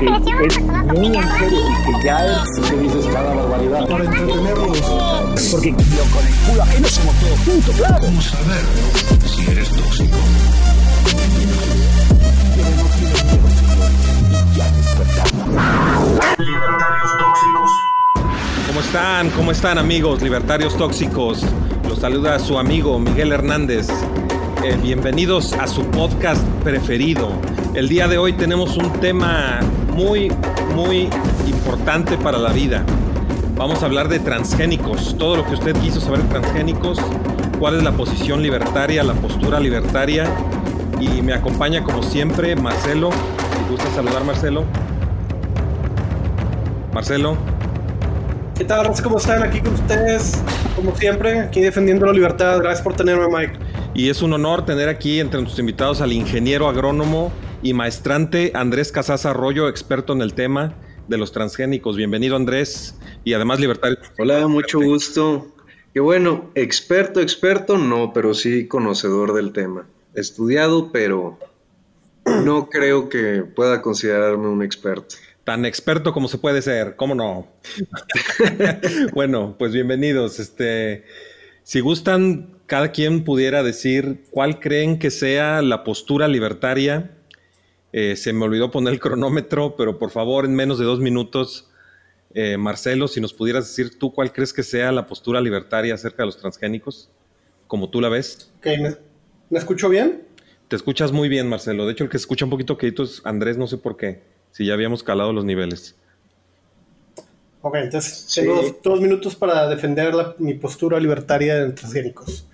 que es muy en serio y que ya es que dices cada barbaridad. Para entretenerlos. Porque lo con el culo ajeno somos todos juntos, claro. Vamos a ver si eres tóxico. Libertarios tóxicos. ¿Cómo están? ¿Cómo están amigos libertarios tóxicos? Los saluda su amigo Miguel Hernández. Eh, bienvenidos a su podcast preferido. El día de hoy tenemos un tema muy, muy importante para la vida. Vamos a hablar de transgénicos, todo lo que usted quiso saber de transgénicos, cuál es la posición libertaria, la postura libertaria. Y me acompaña como siempre Marcelo. Si gusta saludar Marcelo. Marcelo. ¿Qué tal? ¿Cómo están? Aquí con ustedes, como siempre, aquí defendiendo la libertad. Gracias por tenerme, Mike. Y es un honor tener aquí entre nuestros invitados al ingeniero agrónomo y maestrante Andrés Casas Arroyo, experto en el tema de los transgénicos. Bienvenido, Andrés, y además libertario. Hola, mucho gusto. Y bueno, experto, experto, no, pero sí conocedor del tema. Estudiado, pero no creo que pueda considerarme un experto. Tan experto como se puede ser, ¿cómo no? bueno, pues bienvenidos. Este, si gustan, cada quien pudiera decir cuál creen que sea la postura libertaria. Eh, se me olvidó poner el cronómetro, pero por favor, en menos de dos minutos, eh, Marcelo, si nos pudieras decir tú cuál crees que sea la postura libertaria acerca de los transgénicos, como tú la ves. Ok, ¿me, ¿me escucho bien? Te escuchas muy bien, Marcelo. De hecho, el que escucha un poquito quedito es Andrés, no sé por qué si ya habíamos calado los niveles. Ok, entonces tengo dos, dos, minutos para defender la, mi postura libertaria en transgénicos.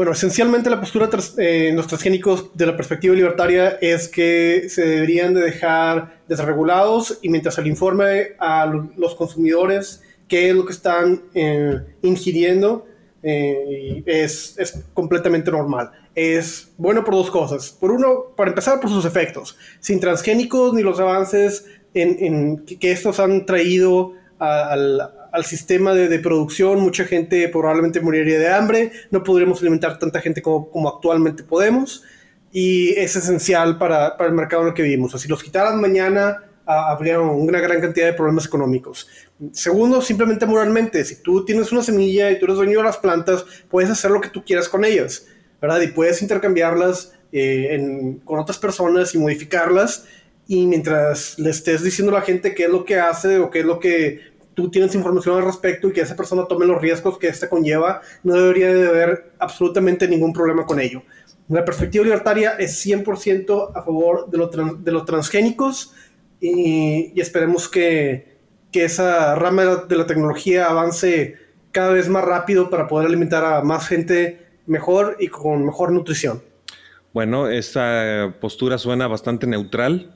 Bueno, esencialmente la postura tras, eh, en los transgénicos de la perspectiva libertaria es que se deberían de dejar desregulados y mientras se le informe a los consumidores qué es lo que están eh, ingiriendo, eh, es, es, completamente normal. Es bueno por dos cosas. Por uno, para empezar, por sus efectos. Sin transgénicos ni los avances que, que, estos han traído al, al, sistema de, producción, mucha gente probablemente moriría de hambre. No podríamos alimentar tanta gente como, actualmente podemos. Y es esencial para, para el mercado en el que vivimos. O si los quitaran mañana, habría una gran cantidad de problemas económicos. Segundo, simplemente moralmente, si tú tienes una semilla y tú eres dueño de las plantas, puedes hacer lo que tú quieras con ellas, ¿verdad? Y puedes intercambiarlas eh, con otras personas y modificarlas. Y mientras le estés diciendo a la gente qué es lo que hace o qué es lo que tú tienes información al respecto y que esa persona tome los riesgos que esta conlleva, no debería de haber absolutamente ningún problema con ello. La perspectiva libertaria es 100% a favor de, lo de los transgénicos y, y esperemos que, que esa rama de la tecnología avance cada vez más rápido para poder alimentar a más gente mejor y con mejor nutrición. Bueno, esa postura suena bastante neutral.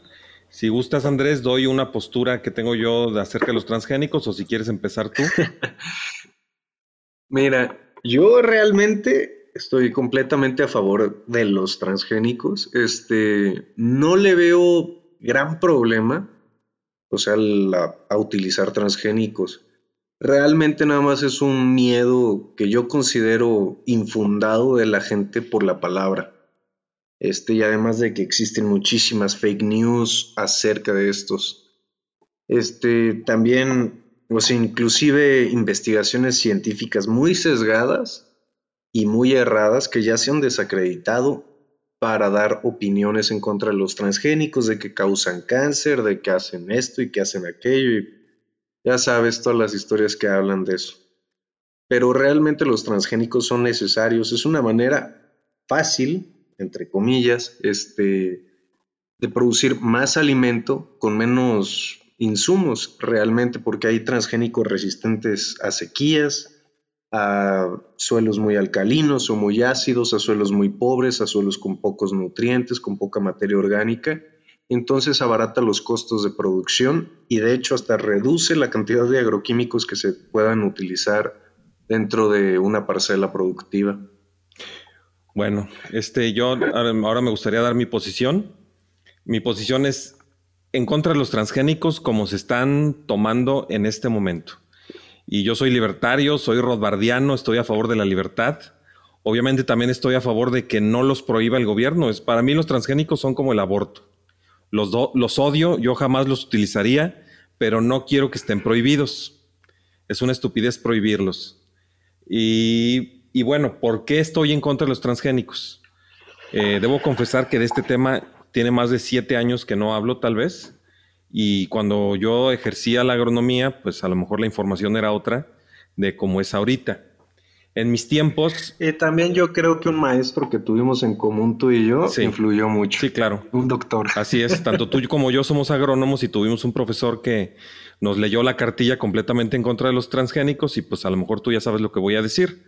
Si gustas, Andrés, doy una postura que tengo yo de acerca de los transgénicos o si quieres empezar tú. Mira, yo realmente estoy completamente a favor de los transgénicos. Este, no le veo gran problema o sea, a utilizar transgénicos. Realmente nada más es un miedo que yo considero infundado de la gente por la palabra. Este, y además de que existen muchísimas fake news acerca de estos. Este, también, o sea, inclusive investigaciones científicas muy sesgadas y muy erradas que ya se han desacreditado para dar opiniones en contra de los transgénicos, de que causan cáncer, de que hacen esto y que hacen aquello. Y ya sabes todas las historias que hablan de eso. Pero realmente los transgénicos son necesarios. Es una manera fácil, entre comillas, este, de producir más alimento con menos insumos realmente, porque hay transgénicos resistentes a sequías, a suelos muy alcalinos o muy ácidos, a suelos muy pobres, a suelos con pocos nutrientes, con poca materia orgánica. Entonces abarata los costos de producción y de hecho hasta reduce la cantidad de agroquímicos que se puedan utilizar dentro de una parcela productiva. Bueno, este, yo ahora me gustaría dar mi posición. Mi posición es en contra de los transgénicos como se están tomando en este momento. Y yo soy libertario, soy rodbardiano, estoy a favor de la libertad. Obviamente también estoy a favor de que no los prohíba el gobierno. Es, para mí los transgénicos son como el aborto. Los, los odio, yo jamás los utilizaría, pero no quiero que estén prohibidos. Es una estupidez prohibirlos. Y, y bueno, ¿por qué estoy en contra de los transgénicos? Eh, debo confesar que de este tema tiene más de siete años que no hablo, tal vez. Y cuando yo ejercía la agronomía, pues a lo mejor la información era otra de cómo es ahorita. En mis tiempos... Eh, también yo creo que un maestro que tuvimos en común tú y yo influyó mucho. Sí, claro. Un doctor. Así es, tanto tú como yo somos agrónomos y tuvimos un profesor que nos leyó la cartilla completamente en contra de los transgénicos y pues a lo mejor tú ya sabes lo que voy a decir,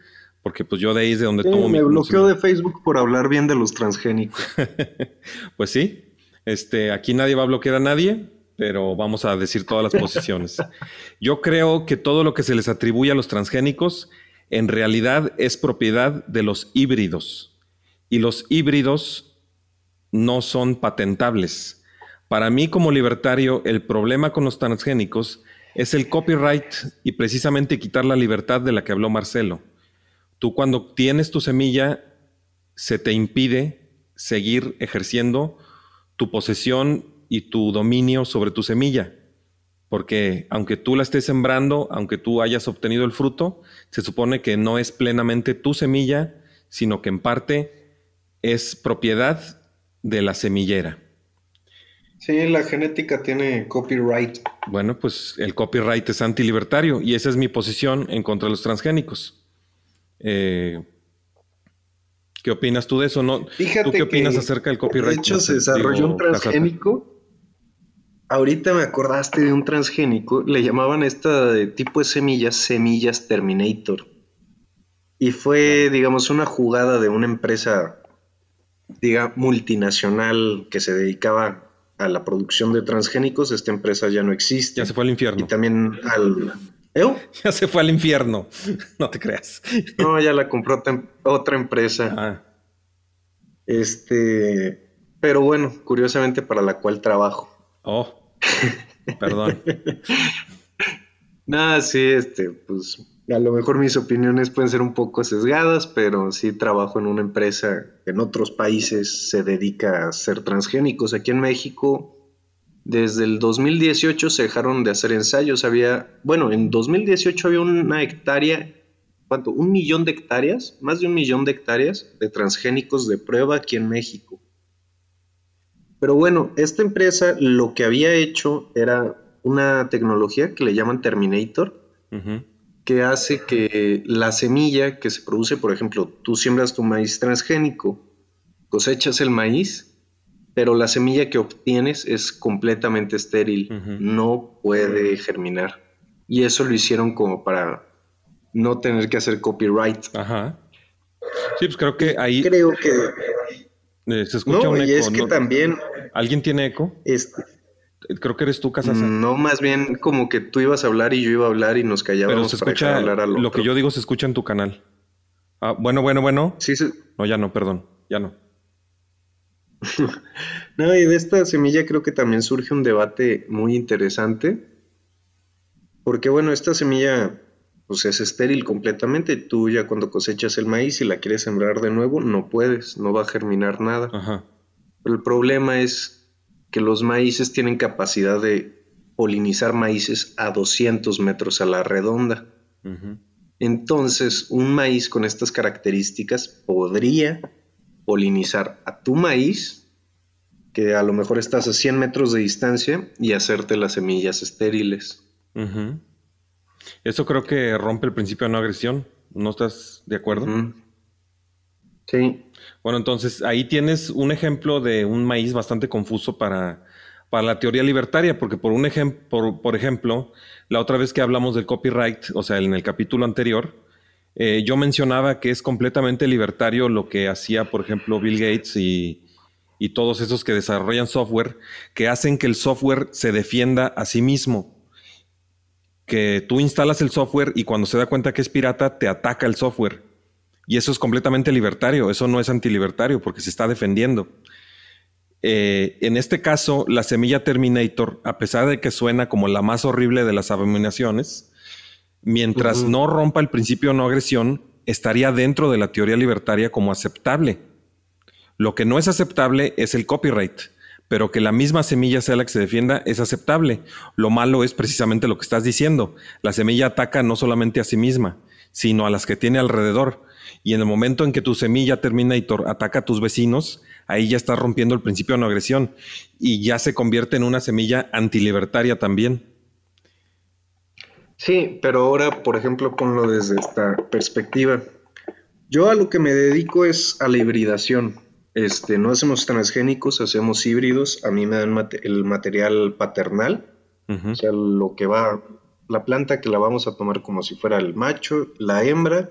porque pues yo de ahí es de donde tomo mi... Me bloqueó de Facebook por hablar bien de los transgénicos. pues sí, este, aquí nadie va a bloquear a nadie, pero vamos a decir todas las posiciones. Yo creo que todo lo que se les atribuye a los transgénicos en realidad es propiedad de los híbridos y los híbridos no son patentables. Para mí como libertario, el problema con los transgénicos es el copyright y precisamente quitar la libertad de la que habló Marcelo. Tú cuando tienes tu semilla, se te impide seguir ejerciendo tu posesión y tu dominio sobre tu semilla. Porque aunque tú la estés sembrando, aunque tú hayas obtenido el fruto, se supone que no es plenamente tu semilla, sino que en parte es propiedad de la semillera. Sí, la genética tiene copyright. Bueno, pues el copyright es antilibertario y esa es mi posición en contra de los transgénicos. Eh, ¿Qué opinas tú de eso? ¿No? ¿Tú qué opinas acerca del copyright? De hecho, se desarrolló un transgénico Ahorita me acordaste de un transgénico, le llamaban esta de tipo de semillas, semillas Terminator. Y fue, digamos, una jugada de una empresa, diga, multinacional que se dedicaba a la producción de transgénicos. Esta empresa ya no existe. Ya se fue al infierno. Y también al... ¿Eh? Ya se fue al infierno, no te creas. No, ya la compró otra empresa. Ah. Este, pero bueno, curiosamente para la cual trabajo. Oh, perdón. Nada, sí, este, pues a lo mejor mis opiniones pueden ser un poco sesgadas, pero sí trabajo en una empresa que en otros países se dedica a ser transgénicos. Aquí en México, desde el 2018 se dejaron de hacer ensayos. Había, bueno, en 2018 había una hectárea, ¿cuánto? Un millón de hectáreas, más de un millón de hectáreas de transgénicos de prueba aquí en México. Pero bueno, esta empresa lo que había hecho era una tecnología que le llaman Terminator, que hace que la semilla que se produce, por ejemplo, tú siembras tu maíz transgénico, cosechas el maíz, pero la semilla que obtienes es completamente estéril, no puede germinar. Y eso lo hicieron como para no tener que hacer copyright. Ajá. Sí, pues creo que ahí. Creo que eh, se escucha un eco. Y es que también. ¿Alguien tiene eco? Este, Creo que eres tú, Casasa. No, más bien como que tú ibas a hablar y yo iba a hablar y nos callábamos Pero se escucha, Lo que yo digo se escucha en tu canal. Ah, bueno, bueno, bueno. Sí, sí. No, ya no, perdón. Ya no. no, y de esta semilla creo que también surge un debate muy interesante. Porque bueno, esta semilla pues es estéril completamente. Tú ya cuando cosechas el maíz y la quieres sembrar de nuevo, no puedes, no va a germinar nada. Pero el problema es que los maíces tienen capacidad de polinizar maíces a 200 metros a la redonda. Entonces, un maíz con estas características podría polinizar a tu maíz, que a lo mejor estás a 100 metros de distancia, y hacerte las semillas estériles. Eso creo que rompe el principio de no agresión. ¿No estás de acuerdo? Sí. Bueno, entonces ahí tienes un ejemplo de un maíz bastante confuso para, para la teoría libertaria, porque por, un por, por, ejemplo, la otra vez que hablamos del copyright, o sea, en el capítulo anterior, eh, yo mencionaba que es completamente libertario lo que hacía, por ejemplo, Bill Gates y, todos esos que desarrollan software, que hacen que el software se defienda a sí mismo que tú instalas el software y cuando se da cuenta que es pirata, te ataca el software. Y eso es completamente libertario, eso no es antilibertario porque se está defendiendo. Eh, en este caso, la semilla Terminator, a pesar de que suena como la más horrible de las abominaciones, mientras no rompa el principio de no agresión, estaría dentro de la teoría libertaria como aceptable. Lo que no es aceptable es el copyright, pero que la misma semilla sea la que se defienda es aceptable. Lo malo es precisamente lo que estás diciendo. La semilla ataca no solamente a sí misma, sino a las que tiene alrededor. Y en el momento en que tu semilla termina y ataca a tus vecinos, ahí ya estás rompiendo el principio de no agresión y ya se convierte en una semilla antilibertaria también. Sí, pero ahora, por ejemplo, ponlo desde esta perspectiva. Yo a lo que me dedico es a la hibridación. Este, no hacemos transgénicos, hacemos híbridos. A mí me dan el material paternal, o sea, lo que va, la planta que la vamos a tomar como si fuera el macho, la hembra,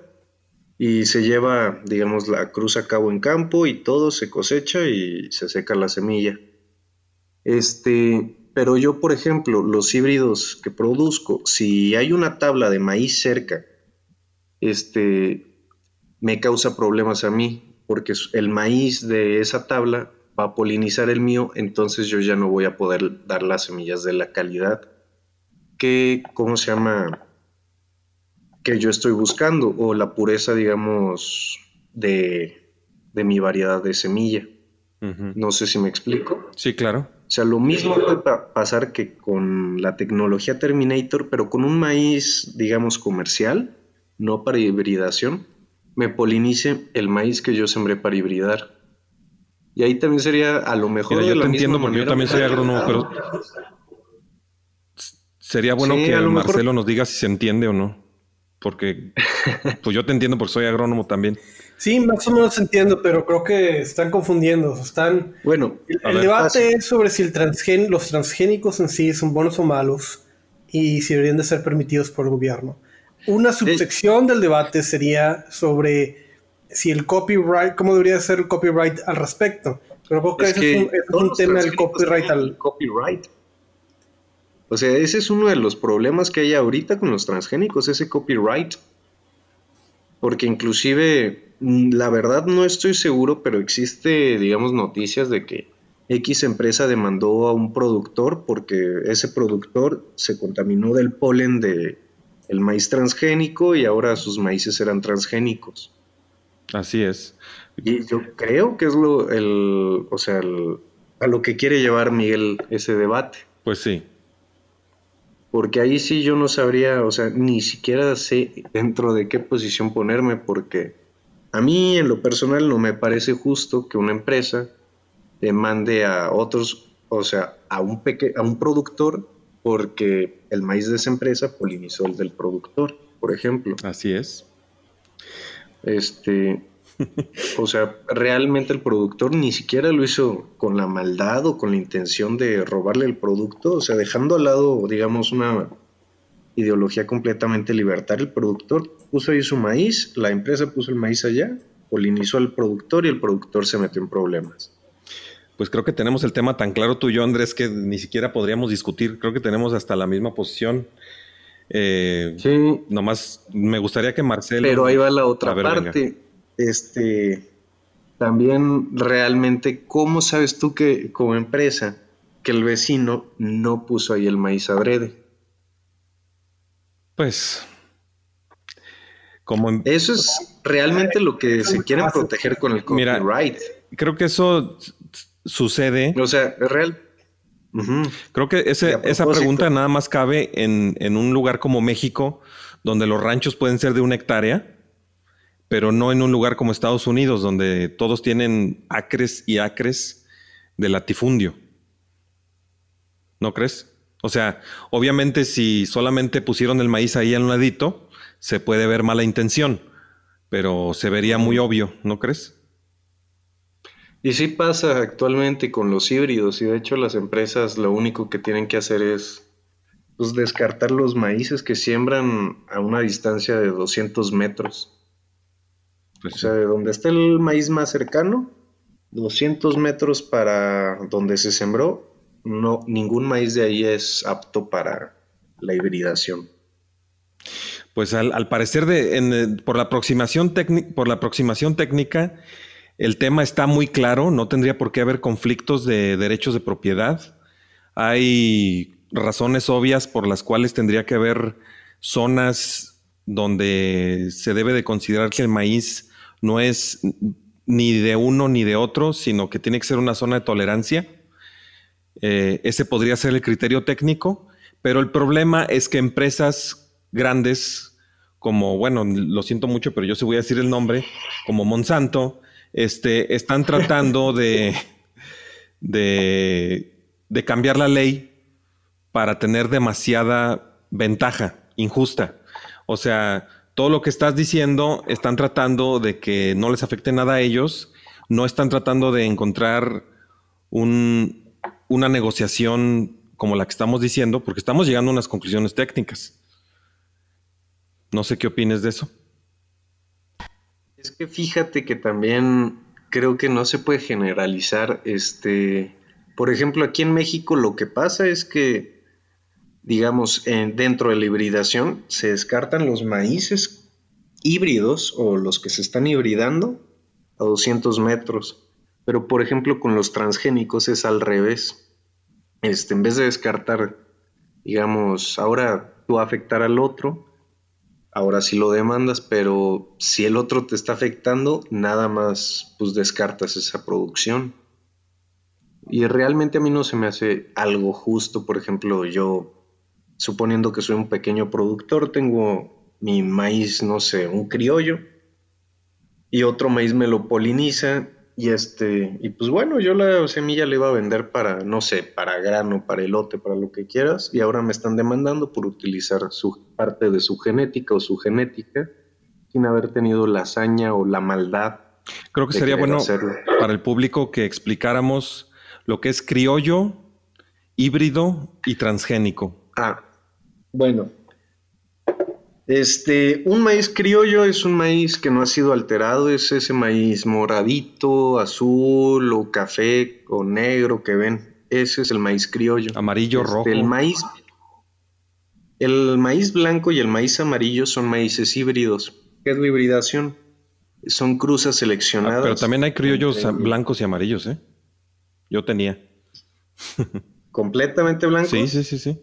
y se lleva, digamos, la cruz a cabo en campo y todo se cosecha y se seca la semilla. Este, pero yo, por ejemplo, los híbridos que produzco, si hay una tabla de maíz cerca, este, me causa problemas a mí, porque el maíz de esa tabla va a polinizar el mío, entonces yo ya no voy a poder dar las semillas de la calidad que, ¿cómo se llama? Que yo estoy buscando, o la pureza, digamos, de, de mi variedad de semilla. No sé si me explico. Sí, claro. O sea, lo mismo puede pasar que con la tecnología Terminator, pero con un maíz, digamos, comercial, no para hibridación, me polinice el maíz que yo sembré para hibridar. Y ahí también sería a lo mejor. yo te entiendo porque yo también soy agrónomo, pero sería bueno que Marcelo nos diga si se entiende o no. Porque pues yo te entiendo porque soy agrónomo también. Sí, más o menos entiendo, pero creo que están confundiendo. Están. Bueno, el, debate es sobre si el transgen, los transgénicos en sí son buenos o malos y si deberían de ser permitidos por el gobierno. Una subsección del debate sería sobre si el copyright, cómo debería ser el copyright al respecto. Pero creo que ese es un, tema del copyright al. Copyright. O sea, ese es uno de los problemas que hay ahorita con los transgénicos, ese copyright. Porque inclusive Mm, la verdad no estoy seguro, pero existe, digamos, noticias de que X empresa demandó a un productor porque ese productor se contaminó del polen de el maíz transgénico y ahora sus maíces eran transgénicos. Así es. Y yo creo que es lo, el, o sea, a lo que quiere llevar Miguel ese debate. Pues sí. Porque ahí sí yo no sabría, o sea, ni siquiera sé dentro de qué posición ponerme porque a mí en lo personal no me parece justo que una empresa demande a otros, o sea, a un, a un productor porque el maíz de esa empresa polinizó el del productor, por ejemplo. Así es. Este, o sea, realmente el productor ni siquiera lo hizo con la maldad o con la intención de robarle el producto, o sea, dejando al lado, digamos, una ideología completamente libertaria. El productor puso ahí su maíz, la empresa puso el maíz allá, polinizó al productor y el productor se metió en problemas. Pues creo que tenemos el tema tan claro tú y yo, Andrés, que ni siquiera podríamos discutir. Creo que tenemos hasta la misma posición. Eh, sí. Nomás me gustaría que Marcelo. Pero ahí va la otra parte. Este. También realmente, ¿cómo sabes tú que como empresa que el vecino no puso ahí el maíz adrede? Pues, como Eso es realmente lo que se quiere proteger con el copyright. creo que eso sucede. O sea, es real. Creo que esa pregunta nada más cabe en, en, un lugar como México, donde los ranchos pueden ser de una hectárea, pero no en un lugar como Estados Unidos, donde todos tienen acres y acres de latifundio. ¿No crees? O sea, obviamente si solamente pusieron el maíz ahí al ladito, se puede ver mala intención, pero se vería muy obvio, ¿no crees? Y sí pasa actualmente con los híbridos, y de hecho las empresas lo único que tienen que hacer es pues, descartar los maíces que siembran a una distancia de 200 metros. Pues o sea, de donde está el maíz más cercano, 200 metros para donde se sembró, no, ningún maíz de ahí es apto para la hibridación. Pues al, parecer, de, por, la aproximación por la aproximación técnica, el tema está muy claro, no tendría por qué haber conflictos de derechos de propiedad. Hay razones obvias por las cuales tendría que haber zonas donde se debe de considerar que el maíz no es ni de uno ni de otro, sino que tiene que ser una zona de tolerancia Eh, ese podría ser el criterio técnico, pero el problema es que empresas grandes, como, bueno, lo siento mucho, pero yo se voy a decir el nombre, como Monsanto, este, están tratando de, de, de cambiar la ley para tener demasiada ventaja injusta. O sea, todo lo que estás diciendo están tratando de que no les afecte nada a ellos, no están tratando de encontrar un, una negociación como la que estamos diciendo, porque estamos llegando a unas conclusiones técnicas. No sé qué opines de eso. Es que fíjate que también creo que no se puede generalizar. Este, por ejemplo, aquí en México lo que pasa es que digamos, dentro de la hibridación se descartan los maíces híbridos o los que se están hibridando a 200 metros. Pero, por ejemplo, con los transgénicos es al revés. Este, en vez de descartar, digamos, ahora tú afectar al otro, ahora sí lo demandas, pero si el otro te está afectando, nada más pues descartas esa producción. Y realmente a mí no se me hace algo justo, por ejemplo, yo suponiendo que soy un pequeño productor, tengo mi maíz, no sé, un criollo, y otro maíz me lo poliniza, y este, y pues bueno, yo la semilla le iba a vender para, no sé, para grano, para elote, para lo que quieras, y ahora me están demandando por utilizar su parte de su genética o su genética sin haber tenido la hazaña o la maldad. Creo que sería bueno para el público que explicáramos lo que es criollo, híbrido y transgénico. Ah, bueno. Este, un maíz criollo es un maíz que no ha sido alterado, es ese maíz moradito, azul o café o negro que ven. Ese es el maíz criollo. Amarillo, Este, rojo. El maíz, el maíz blanco y el maíz amarillo son maíces híbridos. ¿Qué es la hibridación? Son cruzas Ah, seleccionadas. pero también hay criollos entre- blancos y amarillos, ¿eh? Yo tenía. completamente blancos. Sí, sí, sí, sí.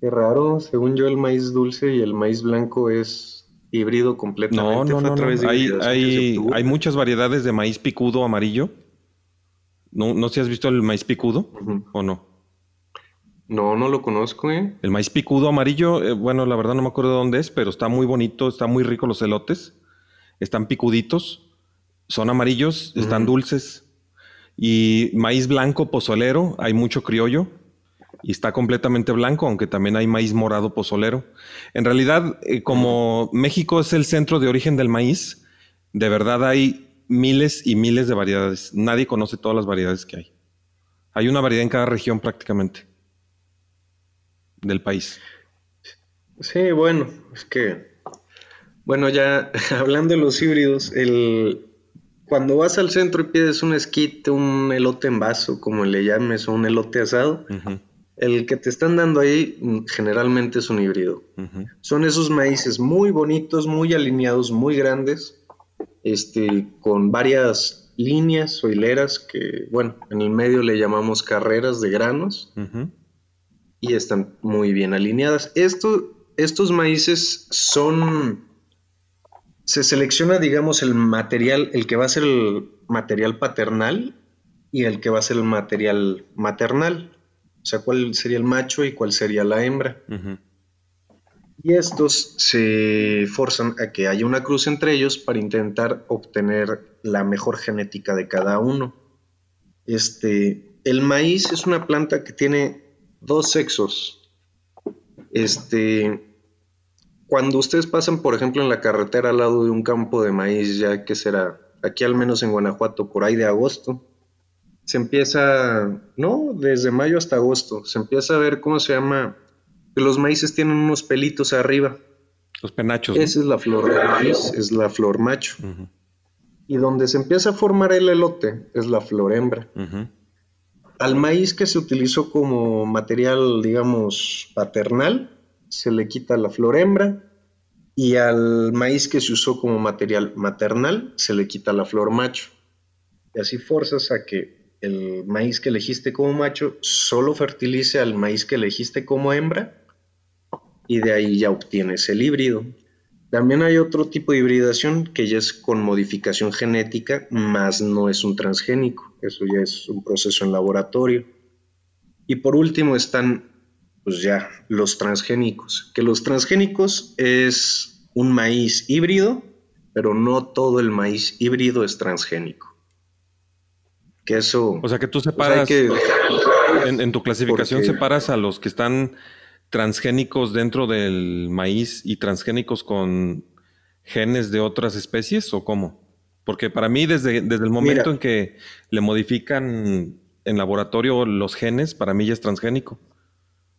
Qué raro, según yo el maíz dulce y el maíz blanco es híbrido completamente. No, no, no. Hay, hay, muchas variedades de maíz picudo amarillo. ¿No, no sé si has visto el maíz picudo o no? No, no lo conozco, ¿eh? El maíz picudo amarillo, eh, bueno, la verdad no me acuerdo de dónde es, pero está muy bonito, está muy rico los elotes. Están picuditos, son amarillos, están dulces. Y maíz blanco pozolero, hay mucho criollo y está completamente blanco, aunque también hay maíz morado pozolero. En realidad, eh, como México es el centro de origen del maíz, de verdad hay miles y miles de variedades. Nadie conoce todas las variedades que hay. Hay una variedad en cada región prácticamente del país. Sí, bueno, es que, bueno, ya hablando de los híbridos, el, cuando vas al centro y pides un esquite, un elote en vaso, como le llames, o un elote asado, el que te están dando ahí mm, generalmente es un híbrido. Son esos maíces muy bonitos, muy alineados, muy grandes, este, con varias líneas o hileras que, bueno, en el medio le llamamos carreras de granos y están muy bien alineadas. Esto, estos maíces son, se selecciona, digamos, el material, el que va a ser el material paternal y el que va a ser el material maternal. O sea, cuál sería el macho y cuál sería la hembra. Y estos se forzan a que haya una cruz entre ellos para intentar obtener la mejor genética de cada uno. Este, el maíz es una planta que tiene dos sexos. Este, cuando ustedes pasan, por ejemplo, en la carretera al lado de un campo de maíz, ya que será aquí al menos en Guanajuato, por ahí de agosto, se empieza, no, desde mayo hasta agosto, se empieza a ver cómo se llama, que los maíces tienen unos pelitos arriba. Los penachos. ¿no? Esa es la flor del maíz, es la flor macho. Y donde se empieza a formar el elote es la flor hembra. Al maíz que se utilizó como material, digamos, paternal, se le quita la flor hembra. Y al maíz que se usó como material maternal, se le quita la flor macho. Y así forzas a que el maíz que elegiste como macho solo fertilice al maíz que elegiste como hembra. Y de ahí ya obtienes el híbrido. También hay otro tipo de hibridación que ya es con modificación genética, más no es un transgénico. eso ya es un proceso en laboratorio. Y por último están, pues ya, los transgénicos, que los transgénicos es un maíz híbrido, pero no todo el maíz híbrido es transgénico. Que eso... O sea que tú separas, en, tu clasificación separas a los que están transgénicos dentro del maíz y transgénicos con genes de otras especies o cómo? Porque para mí desde, desde el momento en que le modifican en laboratorio los genes, para mí ya es transgénico.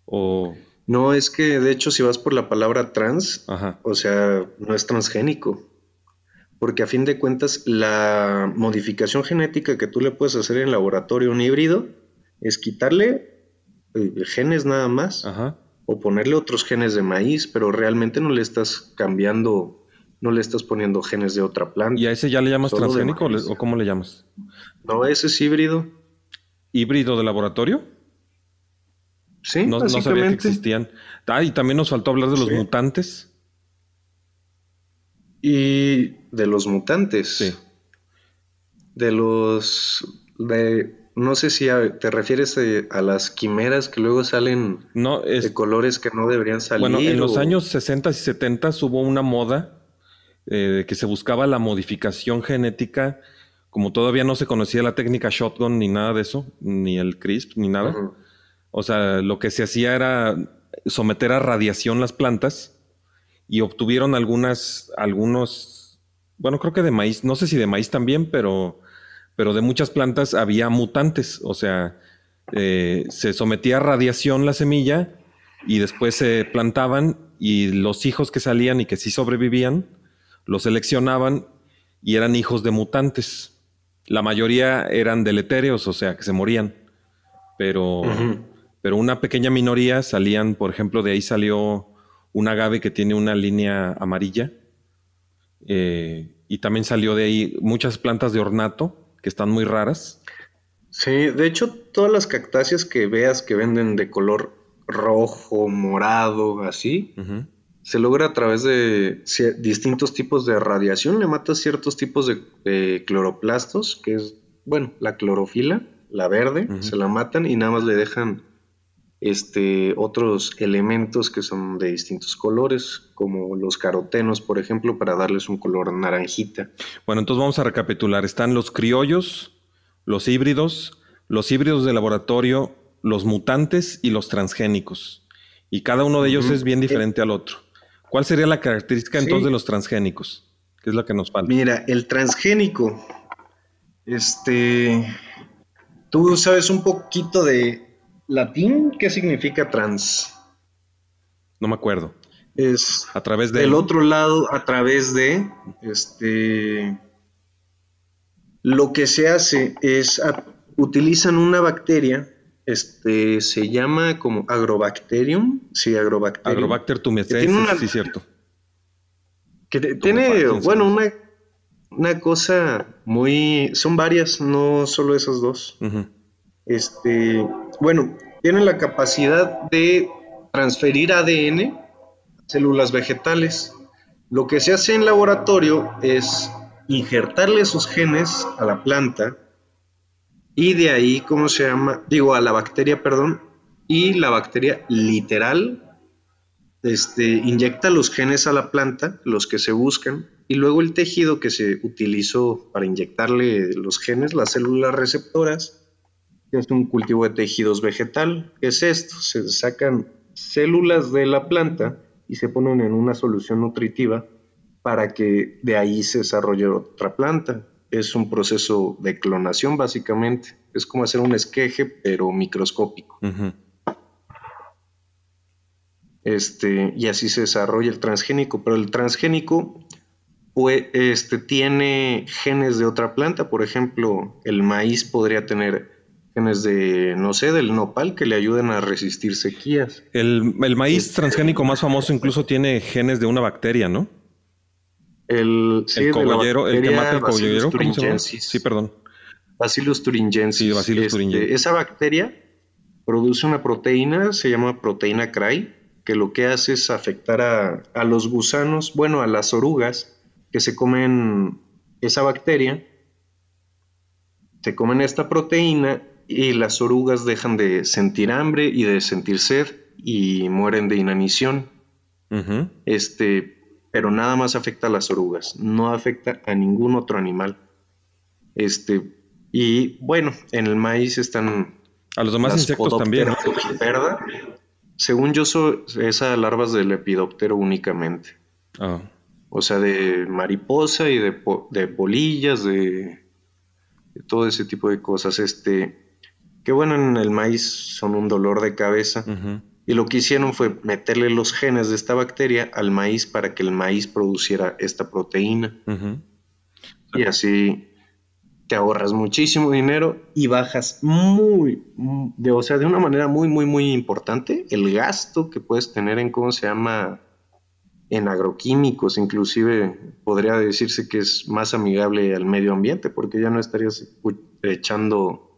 O... No, es que de hecho si vas por la palabra trans, o sea, no es transgénico. Porque a fin de cuentas la modificación genética que tú le puedes hacer en laboratorio a un híbrido es quitarle eh, genes nada más. Ajá o ponerle otros genes de maíz, pero realmente no le estás cambiando, no le estás poniendo genes de otra planta. ¿Y a ese ya le llamas transgénico o, cómo le llamas? No, ese es híbrido. ¿Híbrido de laboratorio? Sí, no, no sabía que existían. Ah, y también nos faltó hablar de los mutantes. Y de los mutantes. Sí. De los. De, no sé si te refieres a, las quimeras que luego salen de colores que no deberían salir. Bueno, en los años 60 y 70 hubo una moda eh, que se buscaba la modificación genética, como todavía no se conocía la técnica shotgun ni nada de eso, ni el CRISP, ni nada. O sea, lo que se hacía era someter a radiación las plantas y obtuvieron algunas, algunos, bueno, creo que de maíz, no sé si de maíz también, pero pero de muchas plantas había mutantes, o sea, eh, se sometía a radiación la semilla y después se plantaban y los hijos que salían y que sí sobrevivían, los seleccionaban y eran hijos de mutantes. La mayoría eran deletéreos, o sea, que se morían, pero, pero una pequeña minoría salían, por ejemplo, de ahí salió un agave que tiene una línea amarilla. Eh, y también salió de ahí muchas plantas de ornato que están muy raras. Sí, de hecho, todas las cactáceas que veas que venden de color rojo, morado, así, se logra a través de distintos tipos de radiación. Le mata ciertos tipos de, cloroplastos, que es, bueno, la clorofila, la verde, se la matan y nada más le dejan este, otros elementos que son de distintos colores, como los carotenos, por ejemplo, para darles un color naranjita. Bueno, entonces vamos a recapitular. Están los criollos, los híbridos, los híbridos de laboratorio, los mutantes y los transgénicos. Y cada uno de ellos es bien diferente al otro. ¿Cuál sería la característica entonces de los transgénicos? ¿Qué es lo que nos falta? Mira, el transgénico, este, tú sabes un poquito de, latín, ¿qué significa trans? No me acuerdo. Es a través de del otro lado, a través de este lo que se hace es utilizan una bacteria, este se llama como agrobacterium, sí, agrobacterium. Agrobacter tumecensis, sí, cierto. Que tiene, bueno, una, una cosa muy, son varias, no solo esas dos. Este, bueno, tienen la capacidad de transferir ADN a células vegetales. Lo que se hace en laboratorio es injertarle esos genes a la planta y de ahí, ¿cómo se llama? Digo, a la bacteria, perdón, y la bacteria literal este, inyecta los genes a la planta, los que se buscan, y luego el tejido que se utilizó para inyectarle los genes, las células receptoras, es un cultivo de tejidos vegetal. ¿Qué es esto? Se sacan células de la planta y se ponen en una solución nutritiva para que de ahí se desarrolle otra planta. Es un proceso de clonación básicamente. Es como hacer un esqueje pero microscópico. Este, y así se desarrolla el transgénico, pero el transgénico pues, este, tiene genes de otra planta, por ejemplo, el maíz podría tener genes de, no sé, del nopal que le ayuden a resistir sequías. El, maíz transgénico más famoso incluso tiene genes de una bacteria, ¿no? El, sí, el cogollero, el que mata el cogollero. Sí, perdón. Bacillus thuringiensis. Sí, Bacillus este, thuringiensis. Esa bacteria produce una proteína, se llama proteína CRY, que lo que hace es afectar a, a los gusanos, bueno, a las orugas que se comen esa bacteria se comen esta proteína y las orugas dejan de sentir hambre y de sentir sed y mueren de inanición. Este, pero nada más afecta a las orugas, no afecta a ningún otro animal. Este, y bueno, en el maíz están A los demás insectos también. ¿no? Según yo, soy esas larvas del lepidóptero únicamente. Ah, O sea, de mariposa y de, de polillas, de, de todo ese tipo de cosas. Este, que bueno, en el maíz son un dolor de cabeza. Y lo que hicieron fue meterle los genes de esta bacteria al maíz para que el maíz produciera esta proteína. Y así te ahorras muchísimo dinero y bajas muy, de, o sea, de una manera muy, muy, muy importante el gasto que puedes tener en, ¿cómo se llama? En agroquímicos, inclusive podría decirse que es más amigable al medio ambiente porque ya no estarías echando,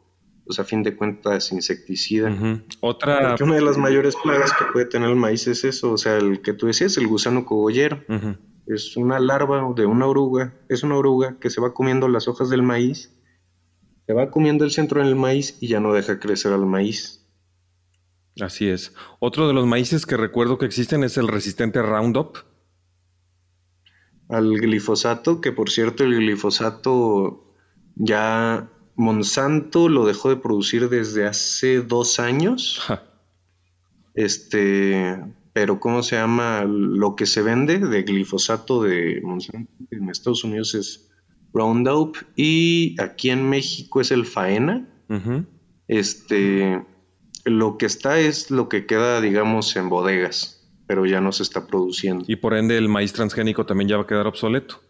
pues a fin de cuentas, insecticida. Otra. Porque una de las mayores plagas que puede tener el maíz es eso, o sea, el que tú decías, el gusano cogollero. Es una larva de una oruga, es una oruga que se va comiendo las hojas del maíz, se va comiendo el centro del maíz y ya no deja crecer al maíz. Así es. Otro de los maíces que recuerdo que existen es el resistente Roundup. Al glifosato, que por cierto el glifosato ya Monsanto lo dejó de producir desde hace dos años. Ja. Este, pero ¿cómo se llama? Lo que se vende de glifosato de Monsanto en Estados Unidos es Roundup y aquí en México es el Faena. Este, lo que está es lo que queda, digamos, en bodegas, pero ya no se está produciendo. Y por ende el maíz transgénico también ya va a quedar obsoleto.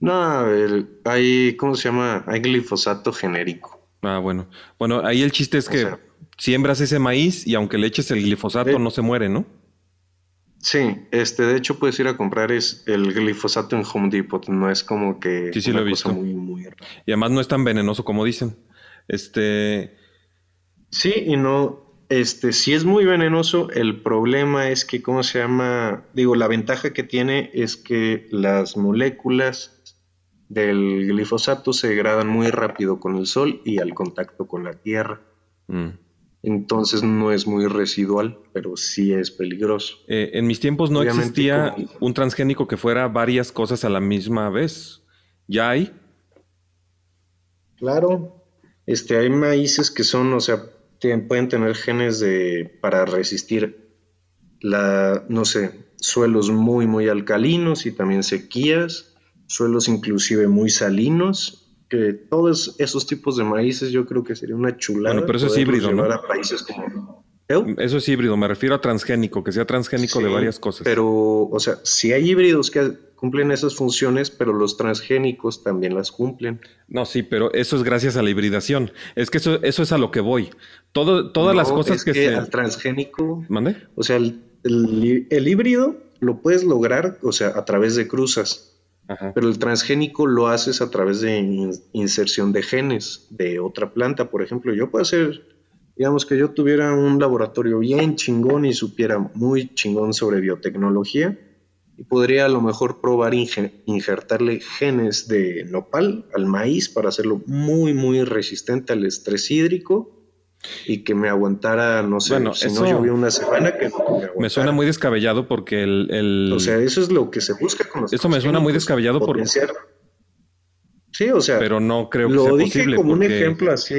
No, el- hay, ¿cómo se llama? Hay glifosato genérico. Ah, bueno. Bueno, ahí el chiste es O que sea- siembras ese maíz y aunque le eches el glifosato no se muere, ¿no? Sí, este, de hecho puedes ir a comprar es el glifosato en Home Depot, no es como que Sí, sí una lo he cosa visto. muy, muy rara. Y además no es tan venenoso como dicen. Este, Sí, y no, este, sí es muy venenoso. El problema es que, ¿cómo se llama? Digo, la ventaja que tiene es que las moléculas del glifosato se degradan muy rápido con el sol y al contacto con la tierra. mm. Entonces no es muy residual, pero sí es peligroso. Eh, en mis tiempos no Obviamente, existía como- un transgénico que fuera varias cosas a la misma vez. ¿Ya hay? Claro. Este, hay maíces que son, o sea, tienen- pueden tener genes de, para resistir la, no sé, suelos muy, muy alcalinos y también sequías, suelos inclusive muy salinos, que todos esos tipos de maíces yo creo que sería una chulada. Bueno, pero eso es híbrido, ¿no? llevar a países como... ¿Eh? Eso es híbrido, me refiero a transgénico, que sea transgénico de varias cosas. Pero, o sea, sí hay híbridos que cumplen esas funciones, pero los transgénicos también las cumplen. No, sí, pero eso es gracias a la hibridación. Es que eso, eso es a lo que voy. Todo, todas las cosas es que, se... al transgénico ¿Mande? O sea, el, el- el híbrido lo puedes lograr, o sea, a través de cruzas, Pero el transgénico lo haces a través de in- inserción de genes de otra planta, por ejemplo. Yo puedo hacer, digamos que yo tuviera un laboratorio bien chingón y supiera muy chingón sobre biotecnología y podría a lo mejor probar injertarle genes de nopal al maíz para hacerlo muy, muy resistente al estrés hídrico. Y que me aguantara, no sé, Bueno, si no llovía una semana, que no me aguantara. Me suena muy descabellado porque el... el- O sea, eso es lo que se busca con los Eso me suena muy descabellado por- potenciar. Sí, o sea, pero no creo que lo sea dije posible. como un ejemplo así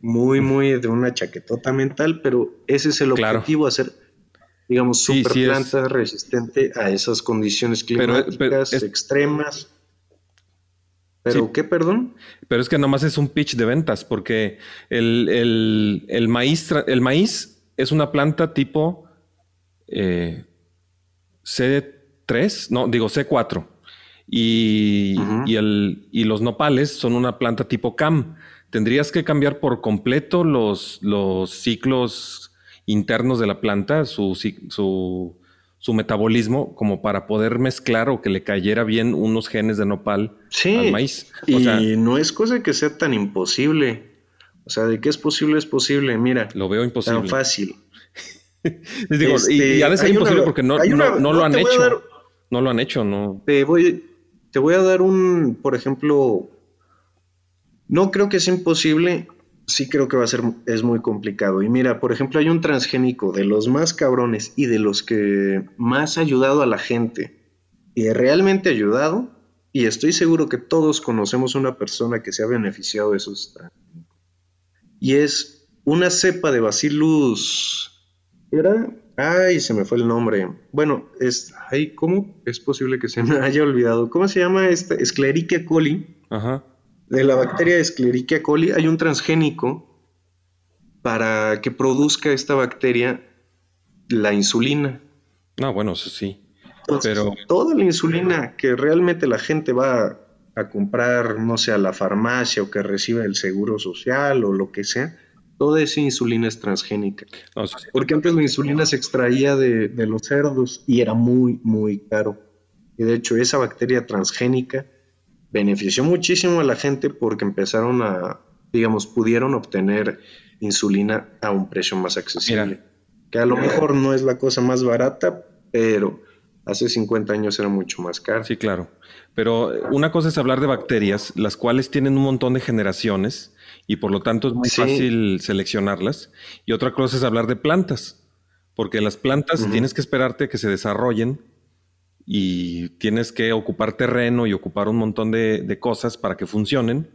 muy, muy de una chaquetota mental, pero ese es el Claro. objetivo, hacer, digamos, super sí planta resistente a esas condiciones Pero- climáticas pero es- extremas. ¿Pero Sí. qué, perdón? Pero es que nomás es un pitch de ventas, porque el, el- el maíz, el maíz es una planta tipo eh, C3, no, digo C4. Y, y el, y los nopales son una planta tipo CAM. Tendrías que cambiar por completo los, los ciclos internos de la planta, su, su, su metabolismo, como para poder mezclar o que le cayera bien unos genes de nopal Sí. al maíz. O Y sea, no es cosa que sea tan imposible. O sea, de que es posible, es posible. Mira, lo veo imposible. tan fácil. Les digo, y- Este, y, de ser hay imposible una- porque no, una- no, no no lo han a hecho. dar- No lo han hecho, no. Te voy, te voy a dar un, por ejemplo, No creo que sea imposible, sí creo que va a ser, es muy complicado. Y mira, por ejemplo, hay un transgénico de los más cabrones y de los que más ha ayudado a la gente y realmente ha ayudado, y estoy seguro que todos conocemos una persona que se ha beneficiado de esos transgénicos. Y es una cepa de Bacillus. ¿Era? Ay, se me fue el nombre. Bueno, es. Ay, ¿cómo es posible que se me haya olvidado? ¿Cómo se llama esta? Escherichia coli. Ajá. De la bacteria Escherichia coli hay un transgénico para que produzca esta bacteria la insulina. No, bueno, eso sí. Entonces, Pero- toda la insulina que realmente la gente va a comprar, no sé, a la farmacia o que recibe el seguro social o lo que sea, toda esa insulina es transgénica. No, eso sí. Porque antes la insulina se extraía de, de los cerdos y era muy, muy caro. Y de hecho esa bacteria transgénica benefició muchísimo a la gente porque empezaron a, digamos, pudieron obtener insulina a un precio más accesible. Mira. Que a lo mejor no es la cosa más barata, pero hace 50 años era mucho más caro. Sí, claro. Pero eh, una cosa es hablar de bacterias, las cuales tienen un montón de generaciones y por lo tanto es muy Sí. fácil seleccionarlas. Y otra cosa es hablar de plantas, porque las plantas tienes que esperarte que se desarrollen y tienes que ocupar terreno y ocupar un montón de, de cosas para que funcionen.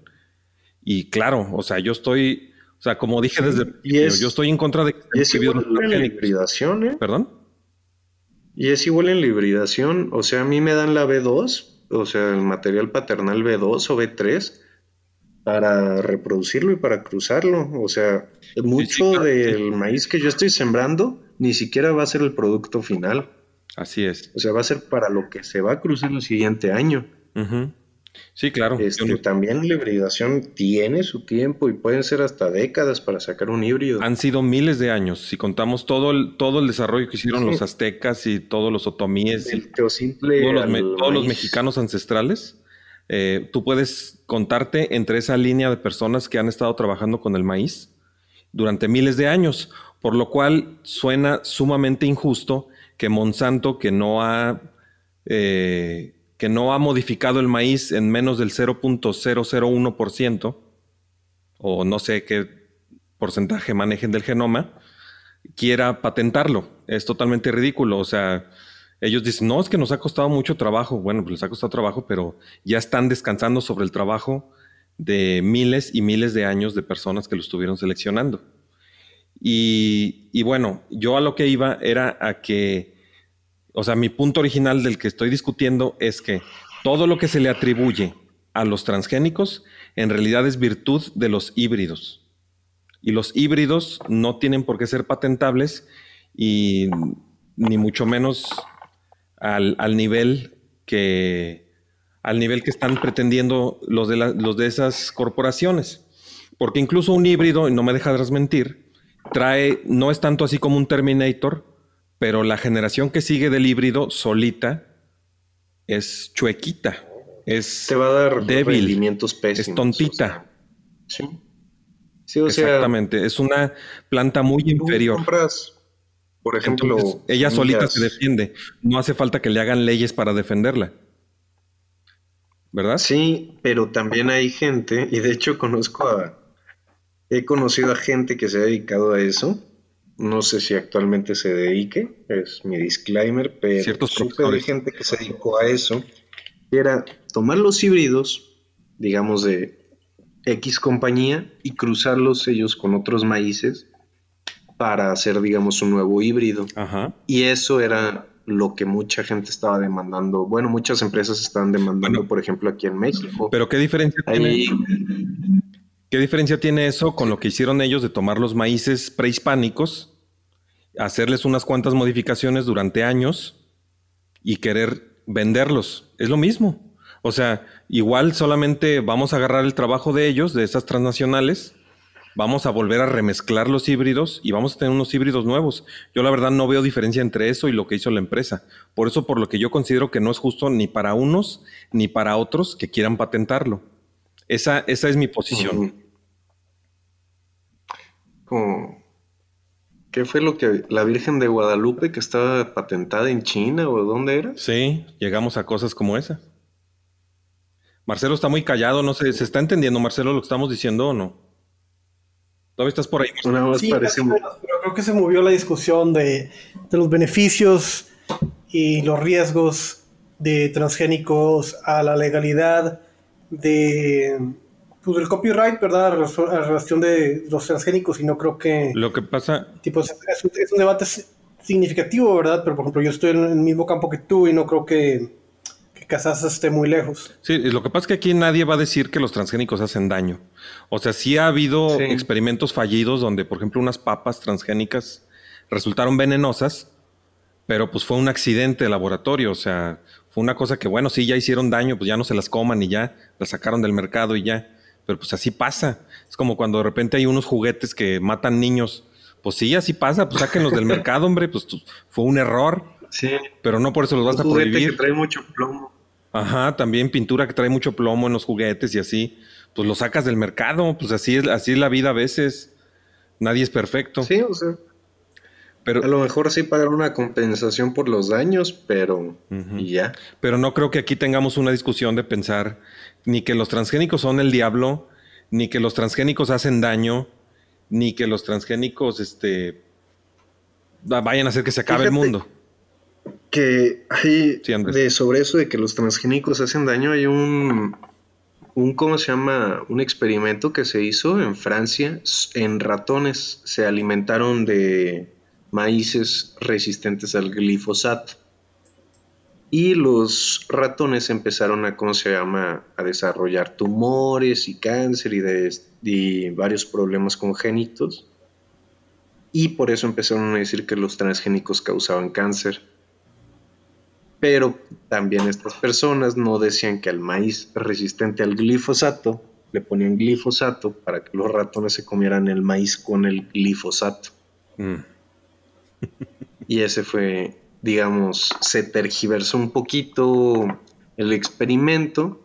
Y claro, o sea, yo estoy, o sea, como dije desde el principio, yo estoy en contra de que Y es igual en la hibridación, ¿eh? ¿Perdón? Y es igual en la hibridación, o sea, a mí me dan la B2, o sea, el material paternal B2 o B3 para reproducirlo y para cruzarlo. O sea, mucho sí. del maíz que yo estoy sembrando ni siquiera va a ser el producto final. Así es. O sea, va a ser para lo que se va a cruzar el siguiente año. Sí, claro. Este, no- También la hibridación tiene su tiempo y pueden ser hasta décadas para sacar un híbrido. Han sido miles de años. Si contamos todo el, todo el desarrollo que hicieron Sí. los aztecas y todos los otomíes y Del teosimple todos los, al me- todos los maíz. mexicanos ancestrales, eh, tú puedes contarte entre esa línea de personas que han estado trabajando con el maíz durante miles de años, por lo cual suena sumamente injusto que Monsanto, que no ha, eh, que no ha modificado el maíz en menos del 0.001%, o no sé qué porcentaje manejen del genoma, quiera patentarlo. Es totalmente ridículo. O sea, ellos dicen, no, es que nos ha costado mucho trabajo. Bueno, pues les ha costado trabajo, pero ya están descansando sobre el trabajo de miles y miles de años de personas que lo estuvieron seleccionando. Y, bueno, yo a lo que iba era a que, o sea, mi punto original del que estoy discutiendo es que todo lo que se le atribuye a los transgénicos en realidad es virtud de los híbridos. Y los híbridos no tienen por qué ser patentables y ni mucho menos al, al nivel que al nivel que están pretendiendo los de, la- los de esas corporaciones. Porque incluso un híbrido, y no me dejarás mentir, trae, no es tanto así como un Terminator, pero la generación que sigue del híbrido solita es chuequita, es Te va a dar débil, rendimientos pésimos. es tontita. o sea, sí. Sí, o sea, Exactamente, es una planta muy inferior. compras, por ejemplo, Entonces, ella solita se defiende. No hace falta que le hagan leyes para defenderla. ¿Verdad? Sí, pero también hay gente, y de hecho conozco a, he conocido a gente que se ha dedicado a eso. No sé si actualmente se dedique, es mi disclaimer, pero Ciertos supe de gente que se dedicó a eso. Era tomar los híbridos, digamos de X compañía, y cruzarlos ellos con otros maíces para hacer, digamos, un nuevo híbrido. Ajá. Y eso era lo que mucha gente estaba demandando. Bueno, muchas empresas estaban demandando, Bueno. por ejemplo, aquí en México. Pero ¿qué diferencia, Ahí, tiene, ¿qué diferencia tiene eso con lo que hicieron ellos de tomar los maíces prehispánicos, hacerles unas cuantas modificaciones durante años y querer venderlos? Es lo mismo. O sea, igual solamente vamos a agarrar el trabajo de ellos, de esas transnacionales, vamos a volver a remezclar los híbridos y vamos a tener unos híbridos nuevos. Yo la verdad no veo diferencia entre eso y lo que hizo la empresa. Por eso, por lo que yo considero que no es justo ni para unos ni para otros que quieran patentarlo. Esa, esa es mi posición. Como- ¿Qué fue lo que la Virgen de Guadalupe que estaba patentada en China o dónde era? Sí, llegamos a cosas como esa. Marcelo está muy callado, no sé, ¿se está entendiendo, Marcelo, lo que estamos diciendo o no? ¿Todavía estás por ahí? Nada más Sí, parece más pero creo que se movió la discusión de, de los beneficios y los riesgos de transgénicos a la legalidad de pues, del copyright, ¿verdad? A relación- a relación de los transgénicos y no creo que Lo que pasa, tipo, es, un, es un debate significativo, ¿verdad? Pero por ejemplo, yo estoy en el mismo campo que tú y no creo que, que Casas esté muy lejos. sí, lo que pasa es que aquí nadie va a decir que los transgénicos hacen daño. O sea, sí ha habido Sí. experimentos fallidos donde, por ejemplo, unas papas transgénicas resultaron venenosas, pero pues fue un accidente de laboratorio, o sea, fue una cosa que, bueno, sí, ya hicieron daño, pues ya no se las coman y ya, las sacaron del mercado y ya, pero pues así pasa. Es como cuando de repente hay unos juguetes que matan niños, pues sí, así pasa, pues sáquenlos del mercado, hombre, pues fue un error, Sí, pero no por eso los vas un a juguete prohibir. que trae mucho plomo. Ajá, también pintura que trae mucho plomo en los juguetes y así, pues lo sacas del mercado, pues así es, así es la vida a veces. Nadie es perfecto. Sí, o sea, pero, a lo mejor sí pagar una compensación por los daños, pero y ya. pero no creo que aquí tengamos una discusión de pensar ni que los transgénicos son el diablo, ni que los transgénicos hacen daño, ni que los transgénicos este, va- vayan a hacer que se acabe el mundo. Que hay Sí, de sobre eso de que los transgénicos hacen daño, hay un un ¿cómo se llama? un experimento que se hizo en Francia en ratones se alimentaron de maíces resistentes al glifosato. Y los ratones empezaron a, desarrollar tumores y cáncer y, de, varios problemas congénitos. Y por eso empezaron a decir que los transgénicos causaban cáncer. Pero también estas personas no decían que al maíz resistente al glifosato le ponían glifosato para que los ratones se comieran el maíz con el glifosato. Mm. Y ese fue, digamos, se tergiversó un poquito el experimento,